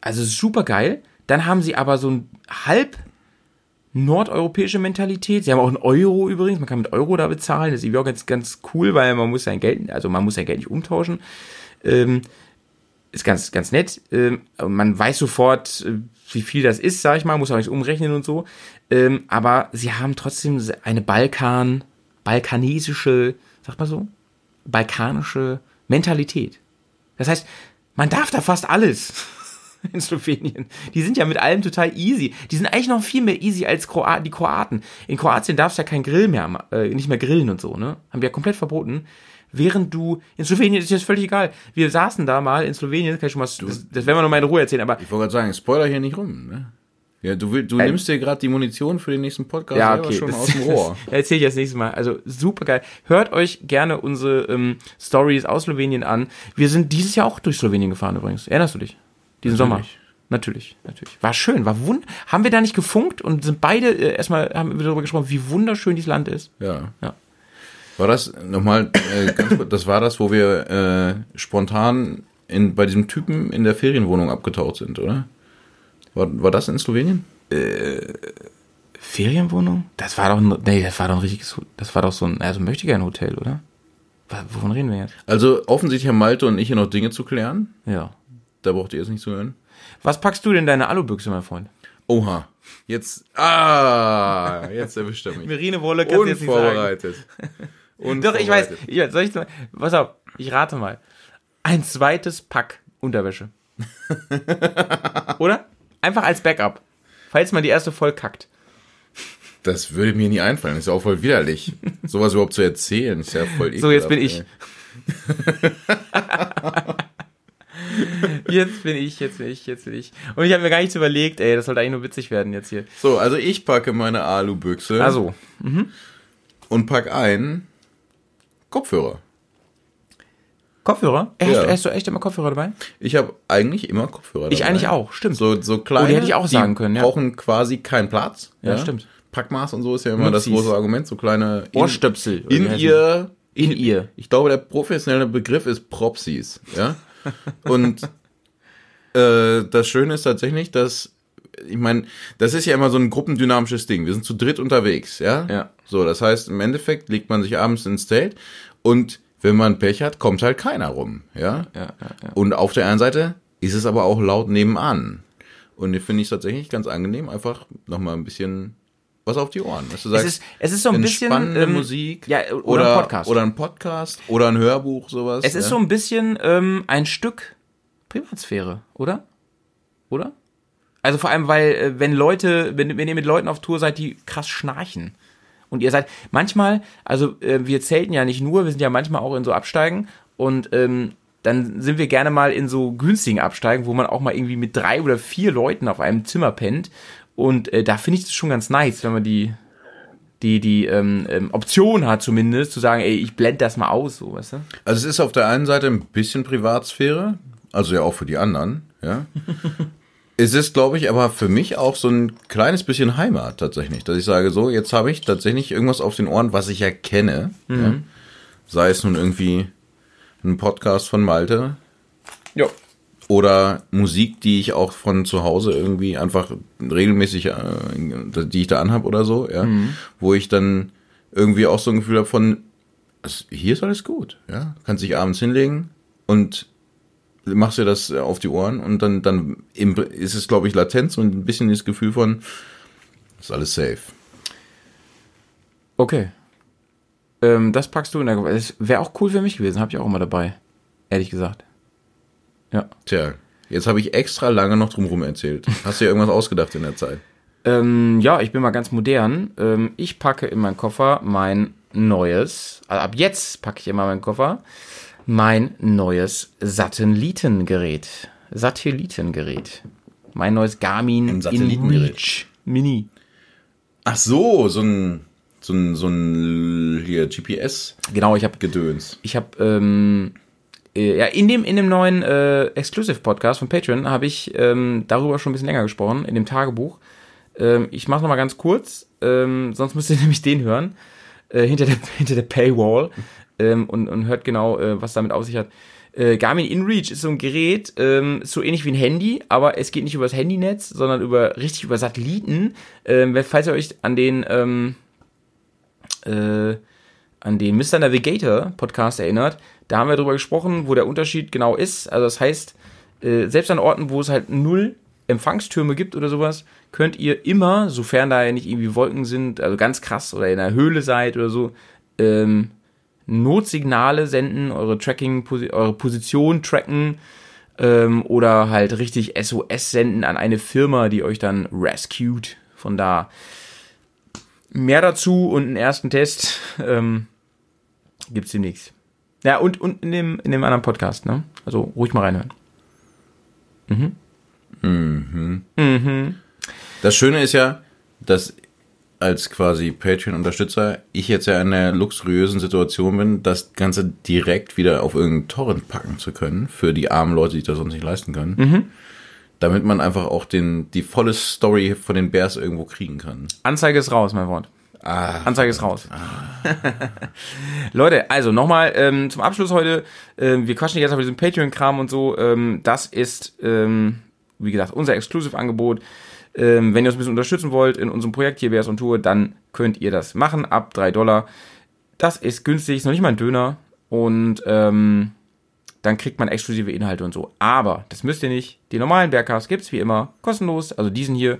also super geil. Dann haben sie aber so ein halb nordeuropäische Mentalität. Sie haben auch einen Euro übrigens. Man kann mit Euro da bezahlen. Das ist irgendwie auch ganz, ganz cool, weil man muss sein Geld, also man muss sein Geld nicht umtauschen. Ähm, ist ganz, ganz nett. Ähm, man weiß sofort, äh, wie viel das ist, sag ich mal, muss auch nicht umrechnen und so. Ähm, aber sie haben trotzdem eine Balkan, balkanesische, sagt man so, balkanische Mentalität. Das heißt, man darf da fast alles in Slowenien. Die sind ja mit allem total easy. Die sind eigentlich noch viel mehr easy als Kroaten, die Kroaten. In Kroatien darfst du ja kein Grill mehr, äh, nicht mehr grillen und so, ne? Haben wir ja komplett verboten. Während du, in Slowenien ist das völlig egal. Wir saßen da mal in Slowenien, kann ich schon mal, das, das werden wir noch mal in Ruhe erzählen, aber Ich wollte gerade sagen, Spoiler hier nicht rum. Ne? Ja, du, will, du Äh, nimmst dir gerade die Munition für den nächsten Podcast ja, okay. schon das- aus dem Rohr. Erzähle ich das nächste Mal. Also super geil. Hört euch gerne unsere ähm, Stories aus Slowenien an. Wir sind dieses Jahr auch durch Slowenien gefahren übrigens. Erinnerst du dich? Diesen Sommer. Natürlich. Natürlich. War schön, war wund. Haben wir da nicht gefunkt und sind beide äh, erstmal haben wir darüber gesprochen, wie wunderschön dieses Land ist. Ja. Ja. War das nochmal, äh, ganz kurz, das war das, wo wir äh, spontan in, bei diesem Typen in der Ferienwohnung abgetaucht sind, oder? War, war das in Slowenien? Ferienwohnung? Das war doch ein, nee, das war doch ein richtiges, das war doch so ein, also möchte gerne Hotel, oder? Wovon reden wir jetzt? Also offensichtlich haben Malte und ich hier noch Dinge zu klären. Ja. Da braucht ihr jetzt nicht zu hören. Was packst du denn in deine Alubüchse, mein Freund? Oha. Jetzt, ah, jetzt erwischt er mich. Merino-Wolle Unvorbereitet. Doch, ich weiß. Ich, weiß, soll ich, pass auf, ich rate mal. Ein zweites Pack Unterwäsche. Oder? Einfach als Backup. Falls man die erste voll kackt. Das würde mir nie einfallen. Das ist ja auch voll widerlich. Sowas überhaupt zu erzählen, ist ja voll So, jetzt bin ekelhaft, ich. Jetzt bin ich, jetzt bin ich, jetzt bin ich. Und ich habe mir gar nichts überlegt, ey, das sollte eigentlich nur witzig werden jetzt hier. So, also ich packe meine Alubüchse Also, und pack ein Kopfhörer. Kopfhörer? Ja. hast, du, hast du echt immer Kopfhörer dabei? Ich habe eigentlich immer Kopfhörer Ich dabei. eigentlich auch, stimmt. So, so kleine, Oh, die hätte ich auch sagen können, ja. brauchen quasi keinen Platz. Ja, stimmt. Packmaß und so ist ja immer das Nupsis. große Argument. So kleine in- Ohrstöpsel. in ihr? In ihr. ich glaube, der professionelle Begriff ist Propsies, ja. Und äh, das Schöne ist tatsächlich, dass ich meine, das ist ja immer so ein gruppendynamisches Ding. Wir sind zu dritt unterwegs, ja. Ja. So, das heißt, im Endeffekt legt man sich abends ins Zelt und wenn man Pech hat, kommt halt keiner rum, ja. Ja, ja, ja. Und auf der einen Seite ist es aber auch laut nebenan. Und ich finde ich tatsächlich ganz angenehm, einfach nochmal ein bisschen was auf die Ohren. Dass du Es sagst, ist, es ist so ein bisschen. ähm, Musik Ja, oder, oder, ein Podcast. oder ein Podcast oder ein Hörbuch, sowas. es ist ja. so ein bisschen ähm, ein Stück Privatsphäre, oder? Oder? Also vor allem, weil, äh, wenn Leute, wenn, wenn ihr mit Leuten auf Tour seid, die krass schnarchen. Und ihr seid manchmal, also äh, wir zelten ja nicht nur, wir sind ja manchmal auch in so Absteigen und ähm, dann sind wir gerne mal in so günstigen Absteigen, wo man auch mal irgendwie mit drei oder vier Leuten auf einem Zimmer pennt. Und äh, da finde ich das schon ganz nice, wenn man die, die, die ähm, ähm, Option hat zumindest, zu sagen, ey, ich blende das mal aus, so, weißt du? Also es ist auf der einen Seite ein bisschen Privatsphäre, also ja auch für die anderen, ja. es ist, glaube ich, aber für mich auch so ein kleines bisschen Heimat tatsächlich, dass ich sage, so, jetzt habe ich tatsächlich irgendwas auf den Ohren, was ich ja kenne, ja? Sei es nun irgendwie ein Podcast von Malte Ja. Oder Musik, die ich auch von zu Hause irgendwie einfach regelmäßig, äh, die ich da anhab oder so, ja, wo ich dann irgendwie auch so ein Gefühl habe von, es- hier ist alles gut, ja, kannst dich abends hinlegen und machst dir das auf die Ohren und dann, dann ist es, glaube ich, Latenz und ein bisschen das Gefühl von, ist alles safe. Okay. Ähm, das packst du in der. Das wäre auch cool für mich gewesen, habe ich auch immer dabei. Ehrlich gesagt. Ja. Tja, jetzt habe ich extra lange noch drumherum erzählt. Hast du dir irgendwas ausgedacht in der Zeit? Ähm, ja, ich bin mal ganz modern. Ähm, ich packe in meinen Koffer mein neues, also ab jetzt packe ich immer meinen Koffer, mein neues Satellitengerät. Satellitengerät. Mein neues Garmin Ein Satellitengerät. Mini. Ach so, so ein, so ein, so ein hier GPS-Gedöns. Genau, ich habe ich habe ähm, äh, ja in dem in dem neuen äh, Exclusive Podcast von Patreon habe ich ähm, darüber schon ein bisschen länger gesprochen in dem Tagebuch. Ähm, ich mache noch mal ganz kurz, ähm, sonst müsst ihr nämlich den hören äh, hinter der hinter der Paywall ähm, und und hört genau äh, was damit auf sich hat. Äh, Garmin InReach ist so ein Gerät, ähm, so ähnlich wie ein Handy, aber es geht nicht über das Handynetz, sondern über richtig über Satelliten. Ähm, falls ihr euch an den ähm, äh, an den Mr. Navigator Podcast erinnert, da haben wir darüber gesprochen, wo der Unterschied genau ist. Also das heißt, äh, selbst an Orten, wo es halt null Empfangstürme gibt oder sowas, könnt ihr immer, sofern da ja nicht irgendwie Wolken sind, also ganz krass oder in einer Höhle seid oder so, ähm, Notsignale senden, eure Tracking, eure Position tracken ähm, oder halt richtig SOS senden an eine Firma, die euch dann rescued. Von da mehr dazu und einen ersten Test ähm, gibt's demnächst. Ja, und, und in dem, in dem anderen Podcast, ne? Also ruhig mal reinhören. Das Schöne ist ja, dass als quasi Patreon-Unterstützer ich jetzt ja in der luxuriösen Situation bin, das Ganze direkt wieder auf irgendeinen Torrent packen zu können, für die armen Leute, die das sonst nicht leisten können. Damit man einfach auch den, die volle Story von den Bears irgendwo kriegen kann. Anzeige ist raus, mein Freund. Ah, Anzeige ist raus. Leute, also nochmal ähm, zum Abschluss heute. Ähm, wir quatschen jetzt auf diesem Patreon-Kram und so. Ähm, das ist, ähm, wie gesagt, unser Exclusive-Angebot. Ähm, wenn ihr uns ein bisschen unterstützen wollt in unserem Projekt hier Bears on Tour, dann könnt ihr das machen ab 3 Dollar. Das ist günstig, ist noch nicht mal ein Döner. Und ähm, dann kriegt man exklusive Inhalte und so. Aber das müsst ihr nicht. Die normalen Bergcasts gibt's wie immer kostenlos. Also diesen hier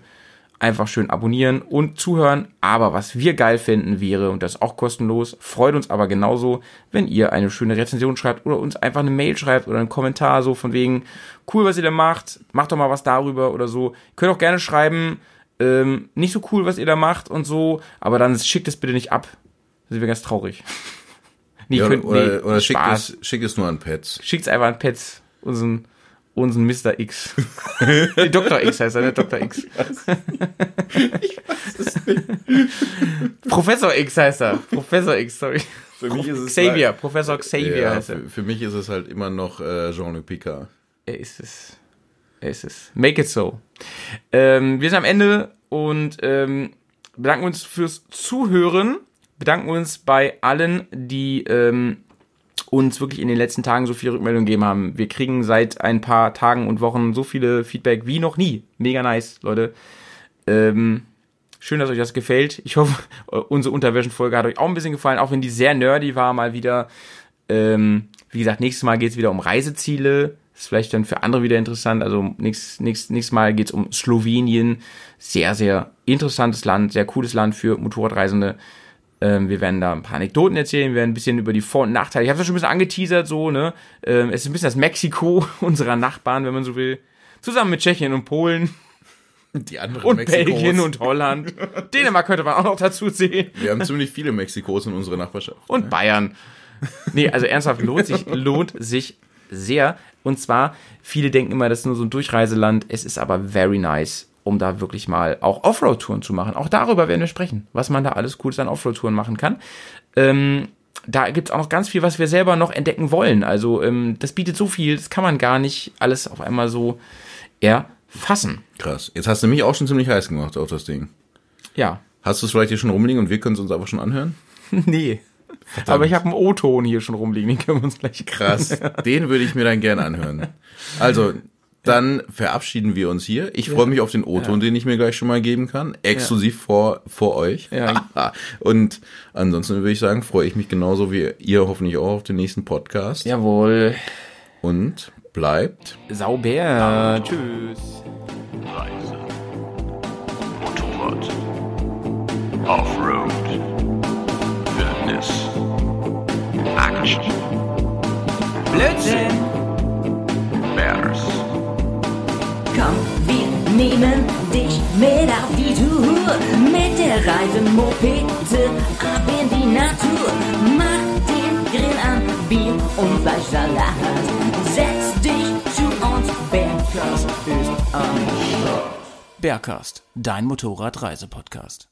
einfach schön abonnieren und zuhören. Aber was wir geil finden wäre, und das ist auch kostenlos, freut uns aber genauso, wenn ihr eine schöne Rezension schreibt oder uns einfach eine Mail schreibt oder einen Kommentar so von wegen, cool, was ihr da macht, macht doch mal was darüber oder so. Ihr könnt auch gerne schreiben, ähm, nicht so cool, was ihr da macht und so, aber dann schickt es bitte nicht ab. Das sind wir ganz traurig. nee, ja, könnt- oder, nee, oder schickt es, schick es nur an Pets. Schickt's einfach an Pets, unseren, unseren Mr. X. nee, Dr. X heißt er, ne? Dr. X. Professor X heißt er. Professor X, sorry. Für mich ist es Xavier, Professor Xavier Ja, heißt er. für, für mich ist es halt immer noch äh, Jean-Luc Picard. Er ist es. Er ist es. Make it so. Ähm, wir sind am Ende und ähm, bedanken uns fürs Zuhören. Bedanken uns bei allen, die ähm, uns wirklich in den letzten Tagen so viele Rückmeldungen gegeben haben. Wir kriegen seit ein paar Tagen und Wochen so viele Feedback wie noch nie. Mega nice, Leute. Ähm, schön, dass euch das gefällt. Ich hoffe, unsere Unterwäschenfolge hat euch auch ein bisschen gefallen, auch wenn die sehr nerdy war mal wieder. Ähm, wie gesagt, nächstes Mal geht es wieder um Reiseziele. Ist vielleicht dann für andere wieder interessant. Also nächstes, nächstes, nächstes Mal geht es um Slowenien. Sehr, sehr interessantes Land, sehr cooles Land für Motorradreisende. Ähm, wir werden da ein paar Anekdoten erzählen, wir werden ein bisschen über die Vor- und Nachteile. Ich habe das schon ein bisschen angeteasert, so, ne? Ähm, es ist ein bisschen das Mexiko unserer Nachbarn, wenn man so will. Zusammen mit Tschechien und Polen Die anderen und Belgien und Holland. Dänemark könnte man auch noch dazu sehen. Wir haben ziemlich viele Mexikos in unserer Nachbarschaft. Und Bayern. Nee, also ernsthaft, lohnt sich, lohnt sich sehr. Und zwar, viele denken immer, das ist nur so ein Durchreiseland. Es ist aber very nice, um da wirklich mal auch Offroad-Touren zu machen. Auch darüber werden wir sprechen, was man da alles Cooles an Offroad-Touren machen kann. Ähm, da gibt's auch noch ganz viel, was wir selber noch entdecken wollen. Also ähm, das bietet so viel, das kann man gar nicht alles auf einmal so erfassen. Krass. Jetzt hast du mich auch schon ziemlich heiß gemacht auf das Ding. Ja. Hast du es vielleicht hier schon rumliegen und wir können es uns einfach schon anhören? nee. Aber ich habe einen O-Ton hier schon rumliegen, den können wir uns gleich Krass, den würde ich mir dann gerne anhören. Also, dann verabschieden wir uns hier. Ich freue mich auf den O-Ton, den ich mir gleich schon mal geben kann. Exklusiv vor, vor euch. Ja. Und ansonsten würde ich sagen, freue ich mich genauso wie ihr hoffentlich auch auf den nächsten Podcast. Jawohl. Und bleibt Sauber. Tschüss. Reise. Motorrad. Offroad. Wildnis. Action. Blödsinn. Bears. Komm, wir nehmen dich mit auf die Tour. Mit der Reise Mopete ab in die Natur. Mach den Grill an, Bier und Fleischsalat. Setz dich zu uns, Bergkast ist am Start. Bergcast, dein Motorradreisepodcast.